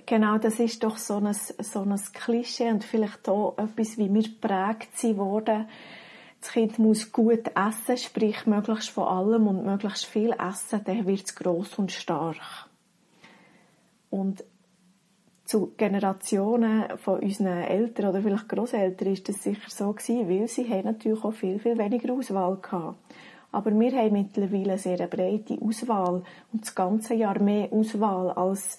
genau das ist doch so ein, so ein Klischee und vielleicht auch etwas, wie wir geprägt sind worden das Kind muss gut essen, sprich möglichst von allem und möglichst viel essen, dann wird es gross und stark. Und zu Generationen von unseren Eltern oder vielleicht Großeltern ist das sicher so gewesen, weil sie haben natürlich auch viel, viel weniger Auswahl gehabt. Aber wir haben mittlerweile eine sehr breite Auswahl und das ganze Jahr mehr Auswahl als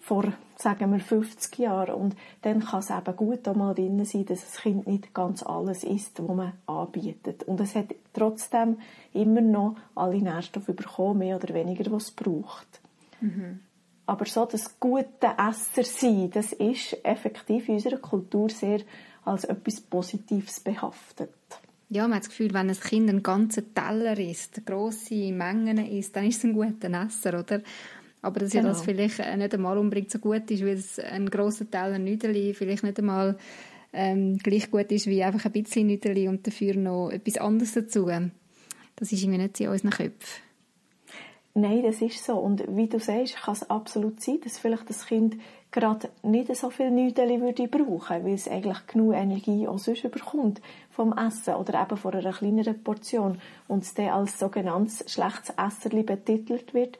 vor, sagen wir, 50 Jahren. Und dann kann es eben gut auch mal drin sein, dass das Kind nicht ganz alles isst, was man anbietet. Und es hat trotzdem immer noch alle Nährstoffe bekommen, mehr oder weniger, was es braucht. Mhm. Aber so das gute Esser sein, das ist effektiv in unserer Kultur sehr als etwas Positives behaftet. Ja, man hat das Gefühl, wenn ein Kind einen ganzen Teller isst, grosse Mengen isst, dann ist es ein guter Esser, oder? Aber dass genau. ja das vielleicht äh, nicht einmal unbedingt so gut ist, weil es ein grosser Teil an Nüdeli vielleicht nicht einmal ähm, gleich gut ist wie einfach ein bisschen Nüdeli und dafür noch etwas anderes dazu. Das ist irgendwie nicht in unseren Köpfen. Nein, das ist so. Und wie du sagst, kann es absolut sein, dass vielleicht das Kind gerade nicht so viel Nüdeli würde brauchen, weil es eigentlich genug Energie auch sonst bekommt vom Essen oder eben von einer kleineren Portion und es dann als sogenanntes schlechtes Esserli betitelt wird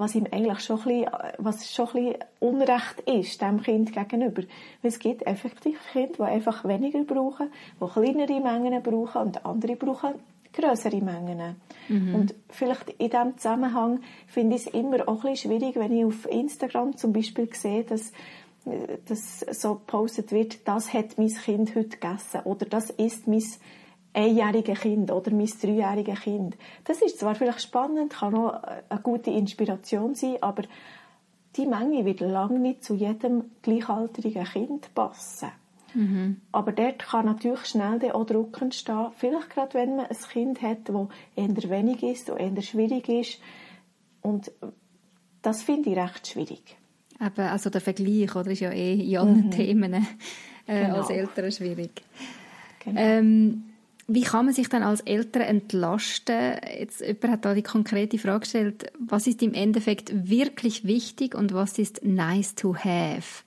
was ihm eigentlich schon ein bisschen, was schon ein bisschen Unrecht ist, dem Kind gegenüber. Weil es gibt effektiv Kinder, die einfach weniger brauchen, die kleinere Mengen brauchen und andere brauchen größere Mengen. Mhm. Und vielleicht in diesem Zusammenhang finde ich es immer auch ein bisschen schwierig, wenn ich auf Instagram zum Beispiel sehe, dass dass so gepostet wird, das hat mein Kind heute gegessen oder das ist mein einjährige Kind oder mein dreijährige Kind. Das ist zwar vielleicht spannend, kann auch eine gute Inspiration sein, aber die Menge wird lange nicht zu jedem gleichaltrigen Kind passen. Mhm. Aber dort kann natürlich schnell auch Druck entstehen. Vielleicht gerade, wenn man ein Kind hat, das eher wenig ist und eher schwierig ist. Und das finde ich recht schwierig. Eben, also der Vergleich oder, ist ja eh in allen mhm. Themen äh, genau. als Eltern schwierig. Genau. Ähm, wie kann man sich dann als Eltern entlasten? Jetzt, jemand hat da die konkrete Frage gestellt, was ist im Endeffekt wirklich wichtig und was ist nice to have?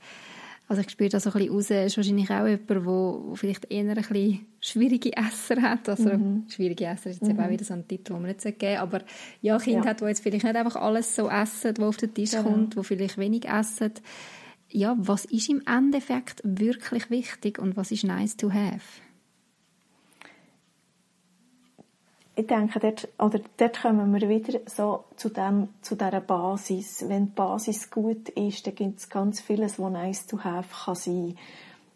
Also ich spüre da so ein bisschen raus, ist wahrscheinlich auch jemand, der, der vielleicht eher ein bisschen schwierige Esser hat. Also mhm. schwierige Esser ist jetzt mhm. auch wieder so ein Titel, den man nicht geben. Aber ja, Kind ja. hat, wo jetzt vielleicht nicht einfach alles so essen, wo auf den Tisch genau. kommt, wo vielleicht wenig essen. Ja, was ist im Endeffekt wirklich wichtig und was ist nice to have? Ich denke, dort, oder dort kommen wir wieder so zu, dem, zu dieser Basis. Wenn die Basis gut ist, dann gibt es ganz vieles, was nice to have kann sein.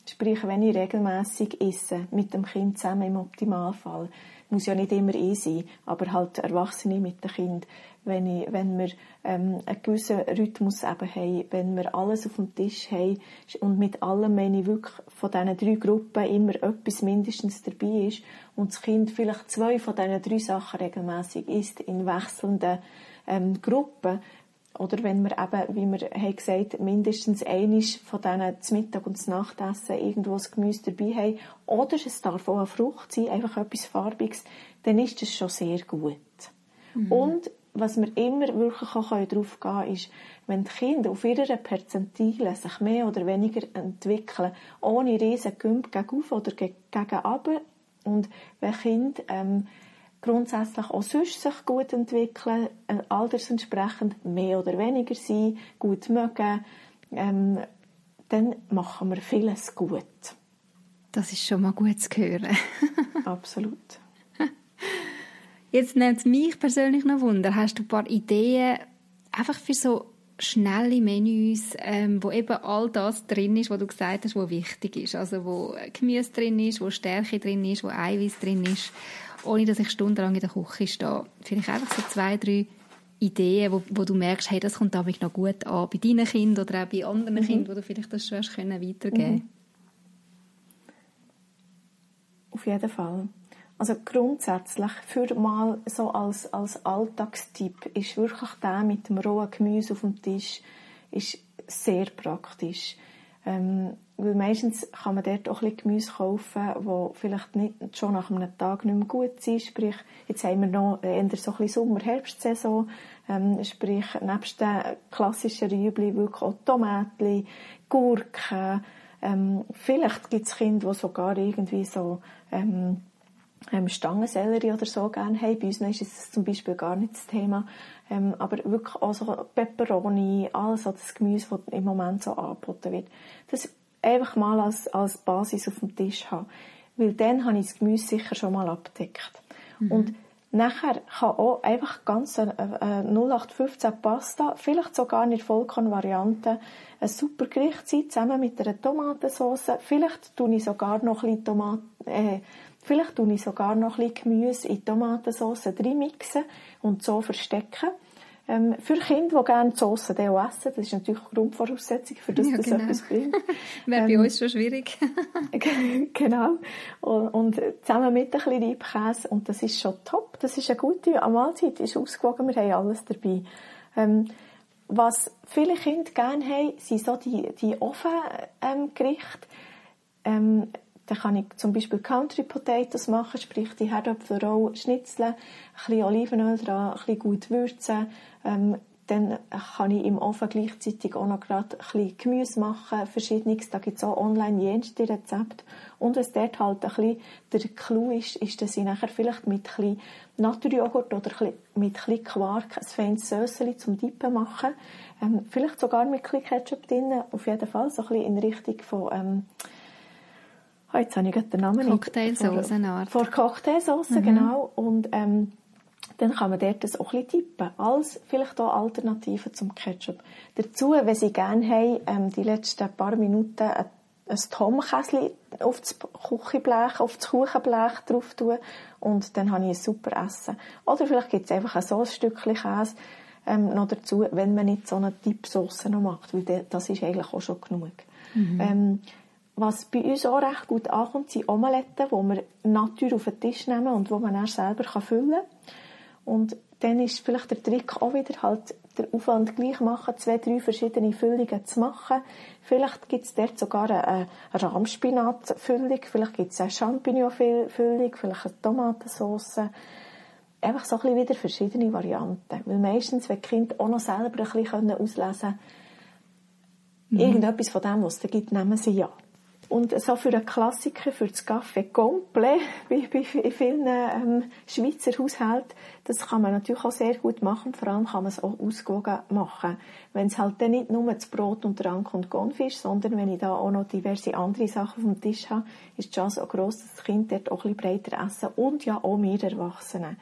Sprich, wenn ich regelmäßig esse, mit dem Kind zusammen im Optimalfall, muss ja nicht immer ich sein, aber halt Erwachsene mit dem Kind, wenn, ich, wenn wir ähm, einen gewissen Rhythmus eben haben, wenn wir alles auf dem Tisch haben und mit allem meine ich wirklich von diesen drei Gruppen immer etwas mindestens dabei ist und das Kind vielleicht zwei von diesen drei Sachen regelmäßig isst in wechselnden ähm, Gruppen, oder wenn wir eben, wie wir haben gesagt mindestens einiges von diesen zum Mittag und zum Nachtessen irgendwo das Gemüse dabei haben, oder es darf auch eine Frucht sein, einfach etwas Farbiges, dann ist das schon sehr gut. Mhm. Und was wir immer wirklich auch darauf gehen können, ist, wenn die Kinder auf ihrer Perzentile sich mehr oder weniger entwickeln, ohne riesen Gümp gegen auf oder gegen runter, und wenn Kinder ähm, grundsätzlich auch sonst sich gut entwickeln, äh, altersentsprechend mehr oder weniger sein, gut mögen, ähm, dann machen wir vieles gut. Das ist schon mal gut zu hören. Absolut. Jetzt nimmt es mich persönlich noch Wunder. Hast du ein paar Ideen einfach für so schnelle Menüs, ähm, wo eben all das drin ist, was du gesagt hast, was wichtig ist. Also wo Gemüse drin ist, wo Stärke drin ist, wo Eiweiß drin ist, ohne dass ich stundenlang in der Küche stehe. Vielleicht einfach so zwei, drei Ideen, wo, wo du merkst, hey, das kommt damit noch gut an bei deinen Kindern oder auch bei anderen mhm. Kindern, wo du vielleicht das schon hast können weitergeben. Mhm. Auf jeden Fall. Also grundsätzlich, für mal so als, als Alltagstipp, ist wirklich der mit dem rohen Gemüse auf dem Tisch ist sehr praktisch. Ähm, weil meistens kann man dort auch ein bisschen Gemüse kaufen, wo vielleicht nicht schon nach einem Tag nicht mehr gut sind. Sprich, jetzt haben wir noch eher so ein bisschen Sommer-Herbstsaison. Ähm, sprich, nebst den klassischen Rüebli wirklich auch Tomaten, Gurken. Ähm, vielleicht gibt es Kinder, die sogar irgendwie so ähm, ähm, Stangensellerie oder so gerne haben. Bei uns ist das zum Beispiel gar nicht das Thema. Ähm, aber wirklich auch so Peperoni, alles so das Gemüse, das im Moment so angeboten wird. Das einfach mal als, als Basis auf dem Tisch haben. Weil dann habe ich das Gemüse sicher schon mal abgedeckt. Mhm. Und nachher kann auch einfach ganz eine, eine 0815 Pasta, vielleicht sogar in Vollkornvariante, ein super Gericht sein, zusammen mit einer Tomatensauce. Vielleicht tue ich sogar noch ein bisschen Tomaten, äh, Vielleicht tue ich sogar noch ein bisschen Gemüse in Tomatensauce reinmixen und so verstecken. Ähm, für Kinder, die gerne die Sauce auch essen, das ist natürlich eine Grundvoraussetzung, für das ja, das genau. etwas bringt. [laughs] Wäre ähm, bei uns schon schwierig. [laughs] genau. Und, und, zusammen mit ein bisschen Reibkäse. Und das ist schon top. Das ist eine gute Mahlzeit, ist ausgewogen, wir haben alles dabei. Ähm, was viele Kinder gerne haben, sind so die, die Ofengerichte. Ähm, dann kann ich zum Beispiel Country Potatoes machen, sprich die Herdöpfel roh schnitzeln, ein bisschen Olivenöl dran, ein bisschen gut würzen. Ähm, dann kann ich im Ofen gleichzeitig auch noch gerade ein bisschen Gemüse machen, verschiedenes. Da gibt es auch online jenste Rezepte. Und was dort halt ein bisschen der Clou ist, ist, dass ich nachher vielleicht mit ein bisschen Naturjoghurt oder mit ein bisschen Quark ein feines Söseli zum Dippen mache. Ähm, vielleicht sogar mit ein bisschen Ketchup drin. Auf jeden Fall so ein bisschen in Richtung von, ähm, Oh, jetzt habe ich den Namen Cocktailsauce, eine Art. Vor Cocktailsauce, mhm. genau. Und ähm, dann kann man dort das auch ein bisschen tippen. Als vielleicht auch Alternativen zum Ketchup. Dazu, wenn Sie gerne haben, ähm, die letzten paar Minuten ein, ein Tomkäsli auf das Küchenblech, auf das Kuchenblech drauf tun und dann habe ich ein super Essen. Oder vielleicht gibt es einfach ein so ein Stückchen Käse ähm, noch dazu, wenn man nicht so eine Tippsauce noch macht, weil das ist eigentlich auch schon genug. Mhm. Ähm, was bei uns auch recht gut ankommt, sind Omeletten, die wir Natur auf den Tisch nehmen und die man dann selber füllen kann. Und dann ist vielleicht der Trick auch wieder halt der Aufwand gleich machen, zwei, drei verschiedene Füllungen zu machen. Vielleicht gibt es dort sogar eine, eine Rahmspinatfüllung, vielleicht gibt es eine Champignon-Füllung, vielleicht eine Tomatensauce. Einfach so ein bisschen wieder verschiedene Varianten. Weil meistens, wenn die Kinder auch noch selber ein bisschen auslesen können, mhm. irgendetwas von dem, was es da gibt, nehmen sie ja. Und so für einen Klassiker, für das Café Complet, [laughs] bei, bei vielen ähm, Schweizer Haushalten, das kann man natürlich auch sehr gut machen. Vor allem kann man es auch ausgewogen machen. Wenn es halt dann nicht nur das Brot und Rank und Konf ist, sondern wenn ich da auch noch diverse andere Sachen auf dem Tisch habe, ist die Chance auch gross, dass das Kind dort auch ein bisschen breiter essen und ja auch wir Erwachsenen.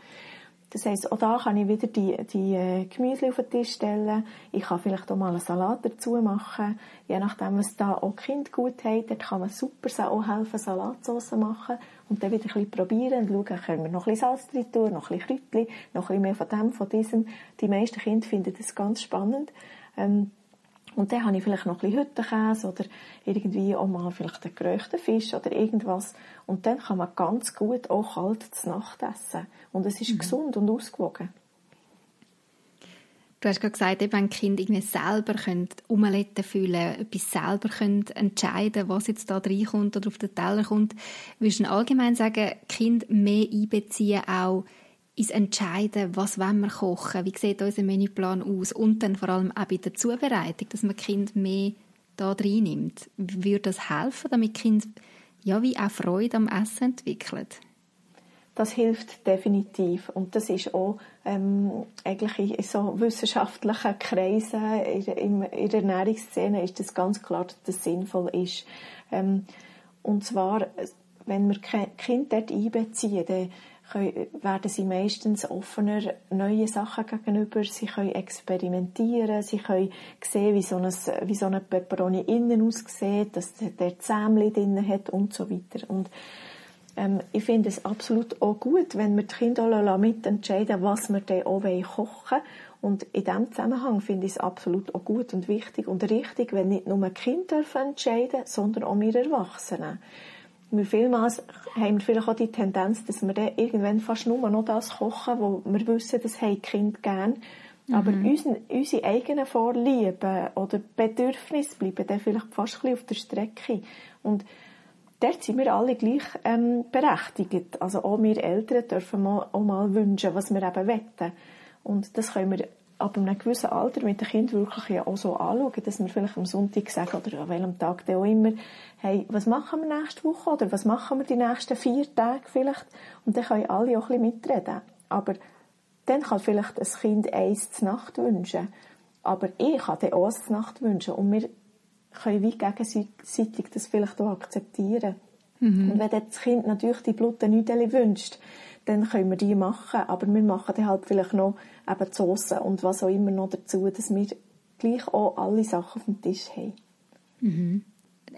Das heisst, auch da kann ich wieder die, die äh, Gemüse auf den Tisch stellen. Ich kann vielleicht auch mal einen Salat dazu machen. Je nachdem, was da auch Kind gut hat, dort kann man super auch helfen, Salatsauce machen. Und dann wieder ein bisschen probieren und schauen, können wir noch ein bisschen Salz drin tun, noch ein bisschen Kräutchen, noch ein bisschen mehr von dem, von diesem. Die meisten Kinder finden das ganz spannend. Ähm, und dann habe ich vielleicht noch ein bisschen Hüttenkäse oder irgendwie auch mal vielleicht einen geröchten Fisch oder irgendwas. Und dann kann man ganz gut auch kalt zu Nacht essen. Und es ist mhm. gesund und ausgewogen. Du hast gerade gesagt, eben, wenn Kinder irgendwie selber Umeletten fühlen etwas selber können entscheiden was jetzt da reinkommt oder auf den Teller kommt, würdest du allgemein sagen, Kind mehr einbeziehen, auch ins Entscheiden, was wollen wir kochen, wie sieht unser Menüplan aus und dann vor allem auch bei der Zubereitung, dass man Kind mehr da reinnimmt. Würde das helfen, damit Kind ja wie auch Freude am Essen entwickelt? Das hilft definitiv und das ist auch ähm, eigentlich in so wissenschaftlichen Kreisen in, in, der Ernährungsszene ist das ganz klar, dass das sinnvoll ist. Ähm, und zwar, wenn wir Kind dort einbeziehen, dann werden sie meistens offener neue Sachen gegenüber. Sie können experimentieren, sie können sehen, wie so ein, wie so eine Peperoni innen aussieht, dass der Zähmchen drin hat und so weiter. Und ähm, ich finde es absolut auch gut, wenn wir die Kinder mitentscheiden, was wir dann auch kochen wollen. Und in diesem Zusammenhang finde ich es absolut auch gut und wichtig und richtig, wenn nicht nur Kinder entscheiden sondern auch wir Erwachsenen wir vielmals haben wir vielleicht auch die Tendenz, dass wir dann irgendwann fast nur noch das kochen, wo wir wissen, das haben die Kinder gern. Mhm. Aber unsere, unsere eigenen Vorlieben oder Bedürfnisse bleiben dann vielleicht fast ein bisschen auf der Strecke. Und dort sind wir alle gleich ähm, berechtigt. Also auch wir Eltern dürfen mal, auch mal wünschen, was wir eben wollen. Und das können wir ab einem gewissen Alter mit dem Kind wirklich ja auch so anschauen, dass wir vielleicht am Sonntag sagen oder an welchem Tag dann auch immer, hey, was machen wir nächste Woche oder was machen wir die nächsten vier Tage vielleicht? Und dann können alle auch ein bisschen mitreden. Aber dann kann vielleicht ein Kind eins zur Nacht wünschen. Aber ich kann dann auch zur Nacht wünschen. Und wir können wie gegenseitig das vielleicht auch akzeptieren. Mhm. Und wenn das Kind natürlich die Blutnüdeli wünscht, dann können wir die machen. Aber wir machen dann halt vielleicht noch eben die Soße und was auch immer noch dazu, dass wir gleich auch alle Sachen auf dem Tisch haben. Mhm.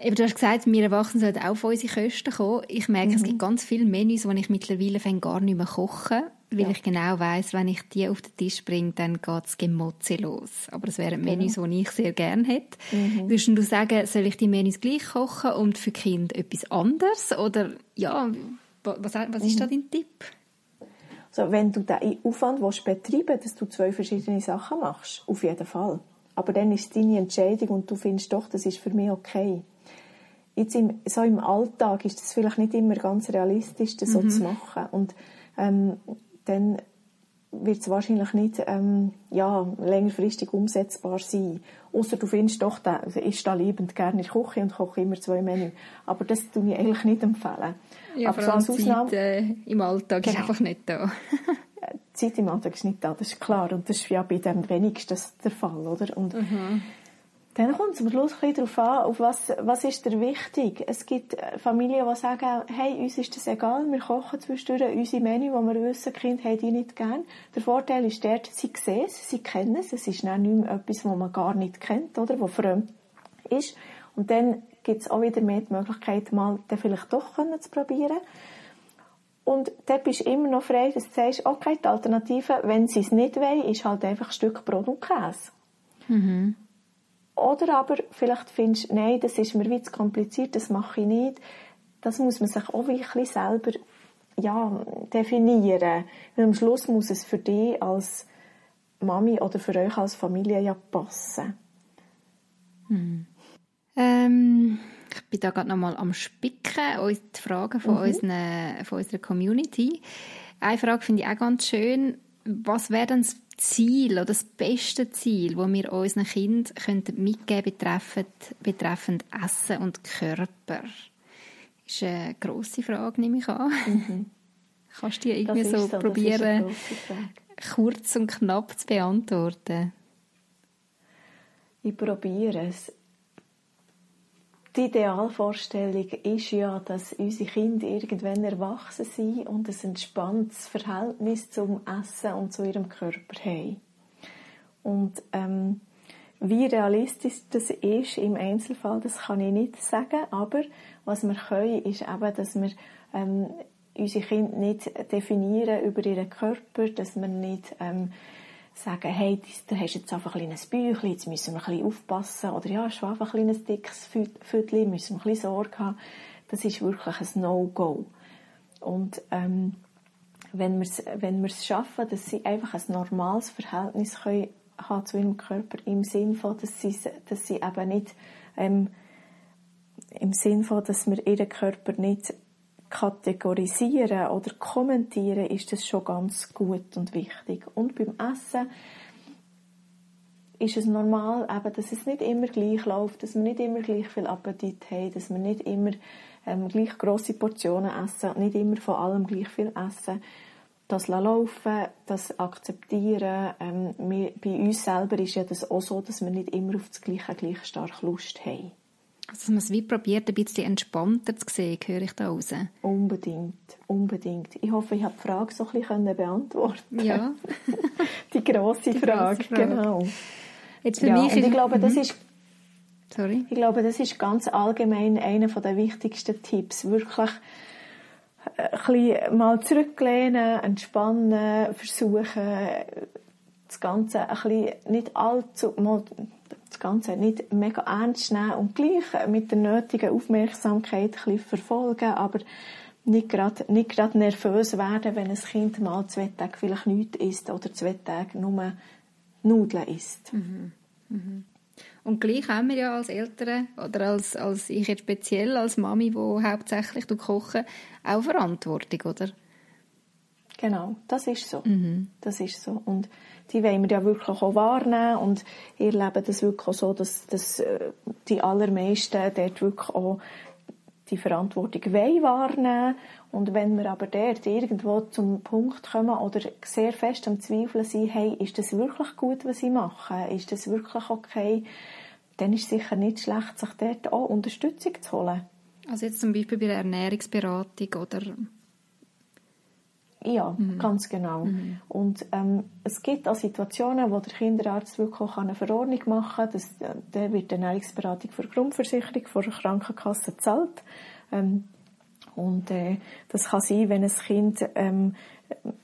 Eben, du hast gesagt, wir Erwachsenen sollten auch auf unsere Kosten kommen. Ich merke, mhm. es gibt ganz viele Menüs, die ich mittlerweile gar nicht mehr kochen weil ja. ich genau weiß, wenn ich die auf den Tisch bringe, dann geht es Gemotze los. Aber das wären genau. Menüs, die ich sehr gerne hätte. Mhm. Würdest du sagen, soll ich die Menüs gleich kochen und für Kinder etwas anderes? Oder ja, was, was ist mhm. da dein Tipp? Also, wenn du den Aufwand willst betreiben dass du zwei verschiedene Sachen machst, auf jeden Fall. Aber dann ist es deine Entscheidung und du findest doch, das ist für mich okay. Jetzt im, so im Alltag ist es vielleicht nicht immer ganz realistisch, das mhm. so zu machen. Und ähm, dann wird es wahrscheinlich nicht ähm, ja, längerfristig umsetzbar sein. Außer du findest doch, da, also ich stehe liebend gerne in der Küche und koche immer zwei Menü. Aber das tue ich eigentlich nicht empfehlen. Ja, Aber vor allem so Zeit äh, im Alltag genau. ist einfach nicht da. [laughs] Zeit im Alltag ist nicht da, das ist klar. Und das ist ja bei dem wenigsten der Fall, oder? Und mhm. Dann kommt es am Schluss ein darauf an, auf was, was ist dir wichtig. Es gibt äh, Familien, die sagen, hey, uns ist das egal, wir kochen zwischendurch unsere Menü, wo wir wissen, die Kinder haben die nicht gern. Der Vorteil ist dort, sie sehen es, sie kennen es, es ist nicht mehr etwas, was man gar nicht kennt, oder, was fremd ist. Und dann gibt es auch wieder mehr die Möglichkeit, mal dann vielleicht doch zu probieren. Und dort bist du immer noch frei, dass du sagst, okay, die Alternative, wenn sie es nicht wollen, ist halt einfach ein Stück Brot und Käse. Mhm. Oder aber vielleicht findest du, nein, das ist mir wie zu kompliziert, das mache ich nicht. Das muss man sich auch wirklich selber ja, definieren. Weil am Schluss muss es für dich als Mami oder für euch als Familie ja passen. Hm. Ähm, ich bin da gerade nochmal am Spicken, uns die Fragen von, mhm. unseren, von unserer Community. Eine Frage finde ich auch ganz schön. Was wäre denn Ziel oder das beste Ziel, das wir unseren Kindern mitgeben betreffend, betreffend Essen und Körper? Das ist eine grosse Frage, nehme ich an. Mhm. Kannst du dir irgendwie so, so probieren, kurz und knapp zu beantworten? Ich probiere es. Die Idealvorstellung ist ja, dass unsere Kinder irgendwann erwachsen sind und ein entspanntes Verhältnis zum Essen und zu ihrem Körper haben. Und ähm, wie realistisch das ist im Einzelfall, das kann ich nicht sagen, aber was wir können, ist eben, dass wir ähm, unsere Kinder nicht definieren über ihren Körper, dass wir nicht ähm, sagen, hey, du hast jetzt einfach ein kleines Büchlein, jetzt müssen wir ein bisschen aufpassen, oder ja, schon einfach ein kleines dickes Viertel, müssen wir ein bisschen Sorge haben. Das ist wirklich ein No-Go. Und ähm, wenn wir es wenn wir's schaffen, dass sie einfach ein normales Verhältnis können haben zu ihrem Körper, im Sinn von, dass sie, dass sie eben nicht ähm, im Sinn von, dass wir ihren Körper nicht kategorisieren oder kommentieren, ist das schon ganz gut und wichtig. Und beim Essen ist es normal, eben, dass es nicht immer gleich läuft, dass wir nicht immer gleich viel Appetit haben, dass wir nicht immer ähm, gleich große Portionen essen, nicht immer von allem gleich viel essen. Das laufen, das akzeptieren. Ähm, wir, bei uns selber ist ja das auch so, dass wir nicht immer auf das Gleiche gleich stark Lust haben. Also, dass man es wie probiert, ein bisschen entspannter zu sehen, höre ich da raus. Unbedingt, unbedingt. Ich hoffe, ich habe die Frage so ein bisschen beantworten Ja. [laughs] die grosse [laughs] Die Frage, Frage, genau. Jetzt für ja, mich und ich glaube, das mhm. ist Sorry. Ich glaube, das ist ganz allgemein einer der wichtigsten Tipps. Wirklich äh, ein bisschen mal zurücklehnen, entspannen, versuchen, das Ganze ein bisschen nicht allzu, mal das Ganze nicht mega ernst nehmen und gleich mit der nötigen Aufmerksamkeit ein bisschen verfolgen, aber nicht gerade, nicht gerade nervös werden, wenn ein Kind mal zwei Tage vielleicht nichts isst oder zwei Tage nur Nudeln isst. Mhm. Mhm. Und gleich haben wir ja als Eltern oder als, als ich jetzt speziell als Mami, die hauptsächlich kochen, auch Verantwortung, oder? Genau, das ist so. Mhm. Das ist so. Und die wollen wir ja wirklich auch wahrnehmen und ihr lebt das wirklich auch so, dass, dass äh, die allermeisten dort wirklich auch die Verantwortung wollen wahrnehmen und wenn wir aber dort irgendwo zum Punkt kommen oder sehr fest am Zweifeln sind, hey, ist das wirklich gut, was sie machen? Ist das wirklich okay? Dann ist es sicher nicht schlecht, sich dort auch Unterstützung zu holen. Also jetzt zum Beispiel bei der Ernährungsberatung oder ja, mhm. ganz genau. Mhm. Und ähm, es gibt auch Situationen, wo der Kinderarzt wirklich auch eine Verordnung machen kann. äh, der wird die Ernährungsberatung für Grundversicherung vor der Krankenkasse zahlt. Ähm, und äh, das kann sein, wenn ein Kind ähm,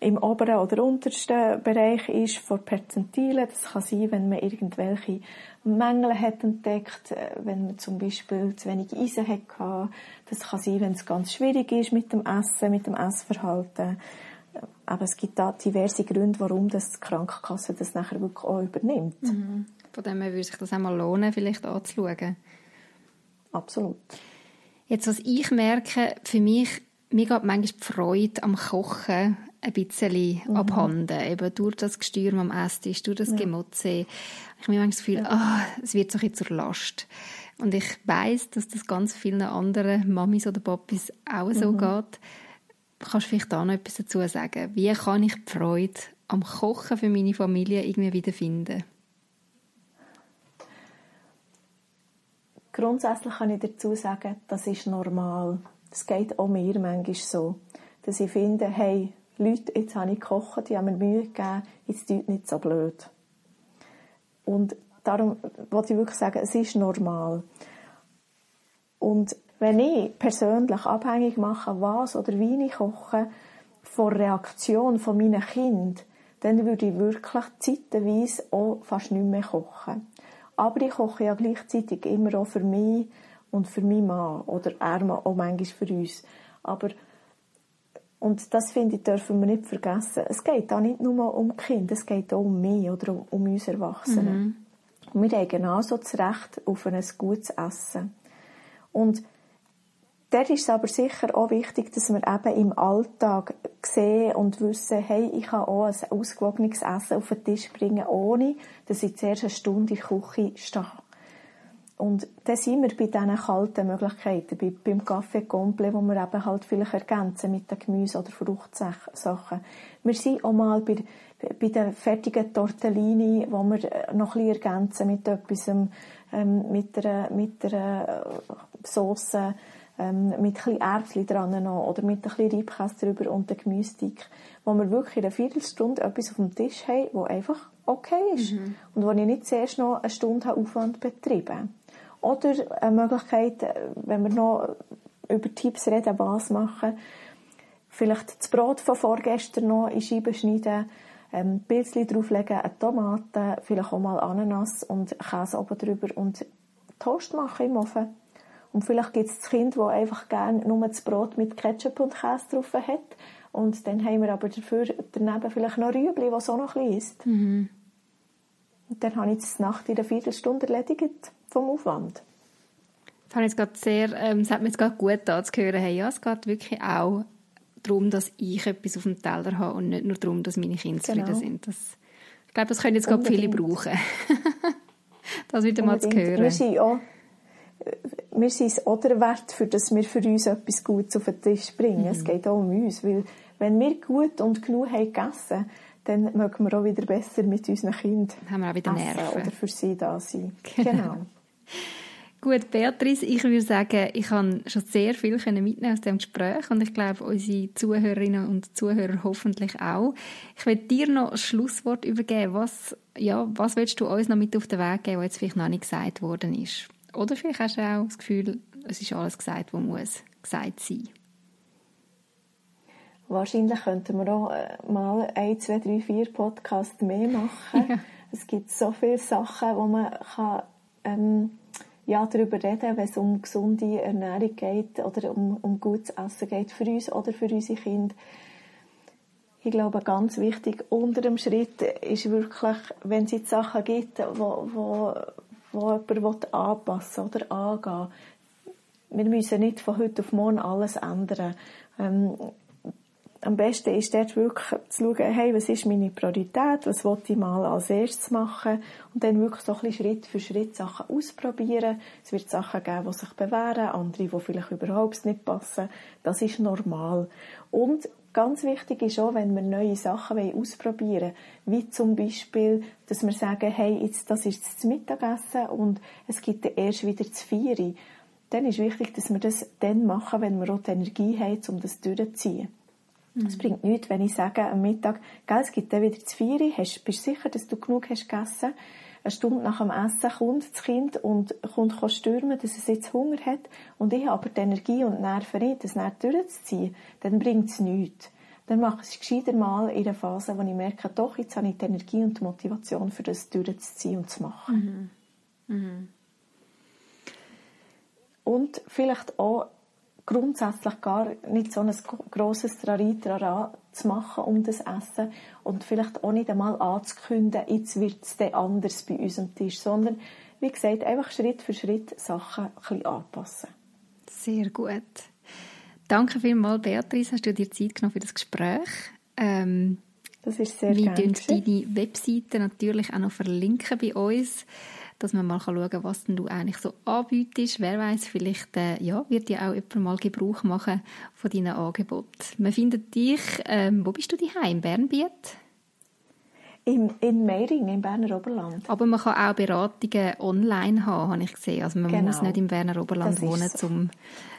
im oberen oder untersten Bereich ist vor Perzentilen. Das kann sein, wenn man irgendwelche Mängel hat entdeckt, äh, wenn man zum Beispiel zu wenig Eisen hat. Das kann sein, wenn es ganz schwierig ist mit dem Essen, mit dem Essverhalten. Aber es gibt da diverse Gründe, warum das die Krankenkasse das nachher wirklich auch übernimmt. Mhm. Von dem her würde sich das einmal lohnen, vielleicht anzuschauen. Absolut. Jetzt, was ich merke, für mich, mir geht manchmal die Freude am Kochen ein bisschen mhm. abhanden. Eben durch das Gestürm am Esstisch, durch das ja. Gemotze. Ich habe manchmal das Gefühl, ja. ah, es wird so ein zur Last. Und ich weiß, dass das ganz vielen anderen Mamis oder Papis auch so mhm. geht. Kannst du vielleicht da noch etwas dazu sagen? Wie kann ich die Freude am Kochen für meine Familie irgendwie wiederfinden? Grundsätzlich kann ich dazu sagen, das ist normal. Es geht auch mir manchmal so, dass ich finde, hey, Leute, jetzt habe ich gekocht, die haben mir Mühe gegeben, jetzt tut nicht so blöd. Und darum wollte ich wirklich sagen, es ist normal. Und wenn ich persönlich abhängig mache, was oder wie ich koche, von der Reaktion von meinen Kind, dann würde ich wirklich zeitweise auch fast nicht mehr kochen. Aber ich koche ja gleichzeitig immer auch für mich und für meinen Mann oder er auch manchmal für uns. Aber und das finde ich, dürfen wir nicht vergessen. Es geht da nicht nur um Kinder, es geht auch um mich oder um, um uns Erwachsene. Mhm. wir haben genauso das Recht auf ein gutes Essen. Und dort ist es aber sicher auch wichtig, dass wir eben im Alltag sehen und wissen, hey, ich kann auch ein ausgewogenes Essen auf den Tisch bringen, ohne dass ich zuerst eine Stunde in der Küche stehe. Und dann sind wir bei diesen kalten Möglichkeiten, bei, beim Kaffee Comple, wo wir eben halt vielleicht ergänzen mit den Gemüse- oder Fruchtsachen. Wir sind auch mal bei, bei den fertigen Tortellini, wo wir noch ein bisschen ergänzen mit etwas, ähm, mit einer, mit einer Sauce, ähm, mit ein bisschen Erbsen dran noch, oder mit ein bisschen Reibkäse drüber und der Gemüsestick, wo wir wirklich in einer Viertelstunde etwas auf dem Tisch haben, wo einfach okay ist. Mhm. Und wo ich nicht zuerst noch eine Stunde Aufwand betrieben habe. Oder eine Möglichkeit, wenn wir noch über Tipps reden, was machen, vielleicht das Brot von vorgestern noch in Scheiben schneiden, ähm, Pilzchen drauflegen, eine Tomate, vielleicht auch mal Ananas und Käse oben drüber und Toast machen im Ofen. Und vielleicht gibt es das Kind, das einfach gerne nur das Brot mit Ketchup und Käse drauf hat. Und dann haben wir aber dafür daneben vielleicht noch Rüebli, was auch noch ein bisschen ist. Mhm. Und dann habe ich das Nacht in einer Viertelstunde erledigt vom Aufwand. Das, habe jetzt gerade sehr, ähm, das hat mir jetzt gerade gut da zu hören. Hey, ja, es geht wirklich auch darum, dass ich etwas auf dem Teller habe und nicht nur darum, dass meine Kinder genau. zufrieden sind. Das, ich glaube, das können jetzt gerade viele brauchen. [laughs] das wieder mal zu hören. Wir sind auch, wir sind es auch der Wert, für dass wir für uns etwas Gutes auf den Tisch bringen. Mhm. Es geht auch um uns, weil wenn wir gut und genug haben gegessen, dann mögen wir auch wieder besser mit unseren Kindern haben wir auch wieder Nerven. oder für sie da sein. [laughs] Genau. Gut, Beatrice, ich würde sagen, ich kann schon sehr viel mitnehmen aus dem Gespräch und ich glaube, unsere Zuhörerinnen und Zuhörer hoffentlich auch. Ich will dir noch ein Schlusswort übergeben. Was, ja, was willst du uns noch mit auf den Weg geben, was jetzt vielleicht noch nicht gesagt worden ist? Oder vielleicht hast du auch das Gefühl, es ist alles gesagt, was muss gesagt sein. Wahrscheinlich könnten wir auch äh, mal ein, zwei, drei, vier Podcasts mehr machen. Ja. Es gibt so viele Sachen, wo man kann, ähm, ja, darüber reden, wenn es um gesunde Ernährung geht oder um, um gutes Essen geht für uns oder für unsere Kinder. Ich glaube, ganz wichtig unter dem Schritt ist wirklich, wenn es jetzt Sachen gibt, wo, wo, wo jemand anpassen oder angehen wir müssen nicht von heute auf morgen alles ändern. Ähm, am besten ist dort wirklich zu schauen, hey, was ist meine Priorität, was wollte ich mal als erstes machen und dann wirklich so ein bisschen Schritt für Schritt Sachen ausprobieren. Es wird Sachen geben, die sich bewähren, andere, die vielleicht überhaupt nicht passen. Das ist normal. Und ganz wichtig ist auch, wenn wir neue Sachen ausprobieren wollen, wie zum Beispiel, dass wir sagen, hey, jetzt, das ist das Mittagessen und es gibt erst wieder das Vieri. Dann ist wichtig, dass wir das dann machen, wenn wir auch die Energie haben, um das durchzuziehen. Es bringt nichts, wenn ich sage am Mittag, gell, es gibt dann wieder zu Vieri, hast, bist du sicher, dass du genug hast gegessen? Eine Stunde nach dem Essen kommt das Kind und kommt stürmen, dass es jetzt Hunger hat und ich habe aber die Energie und die Nerven nicht, das nicht durchzuziehen, dann bringt es nichts. Dann mache ich es gescheiter mal in einer Phase, wo ich merke, doch, jetzt habe ich die Energie und die Motivation, für das durchzuziehen und zu machen. Mhm. Mhm. Und vielleicht auch grundsätzlich gar nicht so ein grosses Trara zu machen um das Essen und vielleicht auch nicht einmal anzukündigen, jetzt wird es anders bei uns am Tisch, sondern wie gesagt, einfach Schritt für Schritt Sachen ein bisschen anpassen. Sehr gut. Danke vielmals, Beatrice, hast du dir Zeit genommen für das Gespräch. Ähm, das ist sehr Wir werden deine Webseite natürlich auch noch verlinken bei uns dass man mal schauen kann, was denn du eigentlich so anbietest. Wer weiß, vielleicht äh, ja, wird ja auch jemand mal Gebrauch machen von deinen Angeboten. Man findet dich, ähm, wo bist du daheim? Bernbiet? In, in Meiring, im Berner Oberland. Aber man kann auch Beratungen online haben, habe ich gesehen. Also man genau. muss nicht im Berner Oberland wohnen, so. um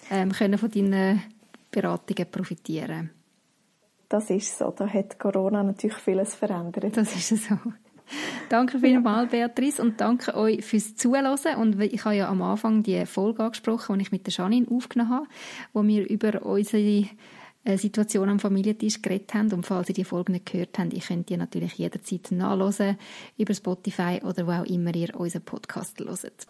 ähm, können von deinen Beratungen profitieren. Das ist so. Da hat Corona natürlich vieles verändert. Das ist so. Danke vielmals, Beatrice, und danke euch fürs Zuhören. Und ich habe ja am Anfang die Folge angesprochen, die ich mit der Janine aufgenommen habe, wo wir über unsere Situation am Familientisch geredet haben. Und falls ihr die Folge nicht gehört habt, ihr könnt die natürlich jederzeit nachlesen über Spotify oder wo auch immer ihr unseren Podcast hört.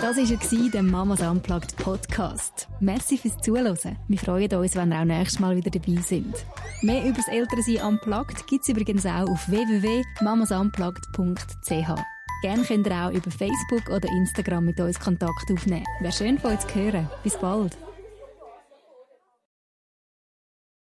Das war der Mamas Unplugged Podcast. Merci fürs Zuhören. Wir freuen uns, wenn ihr auch nächstes Mal wieder dabei sind. Mehr über das Elternsein Unplugged gibt es übrigens auch auf www.mamasunplugged.ch. Gerne könnt ihr auch über Facebook oder Instagram mit uns Kontakt aufnehmen. Wäre schön von euch zu hören. Bis bald.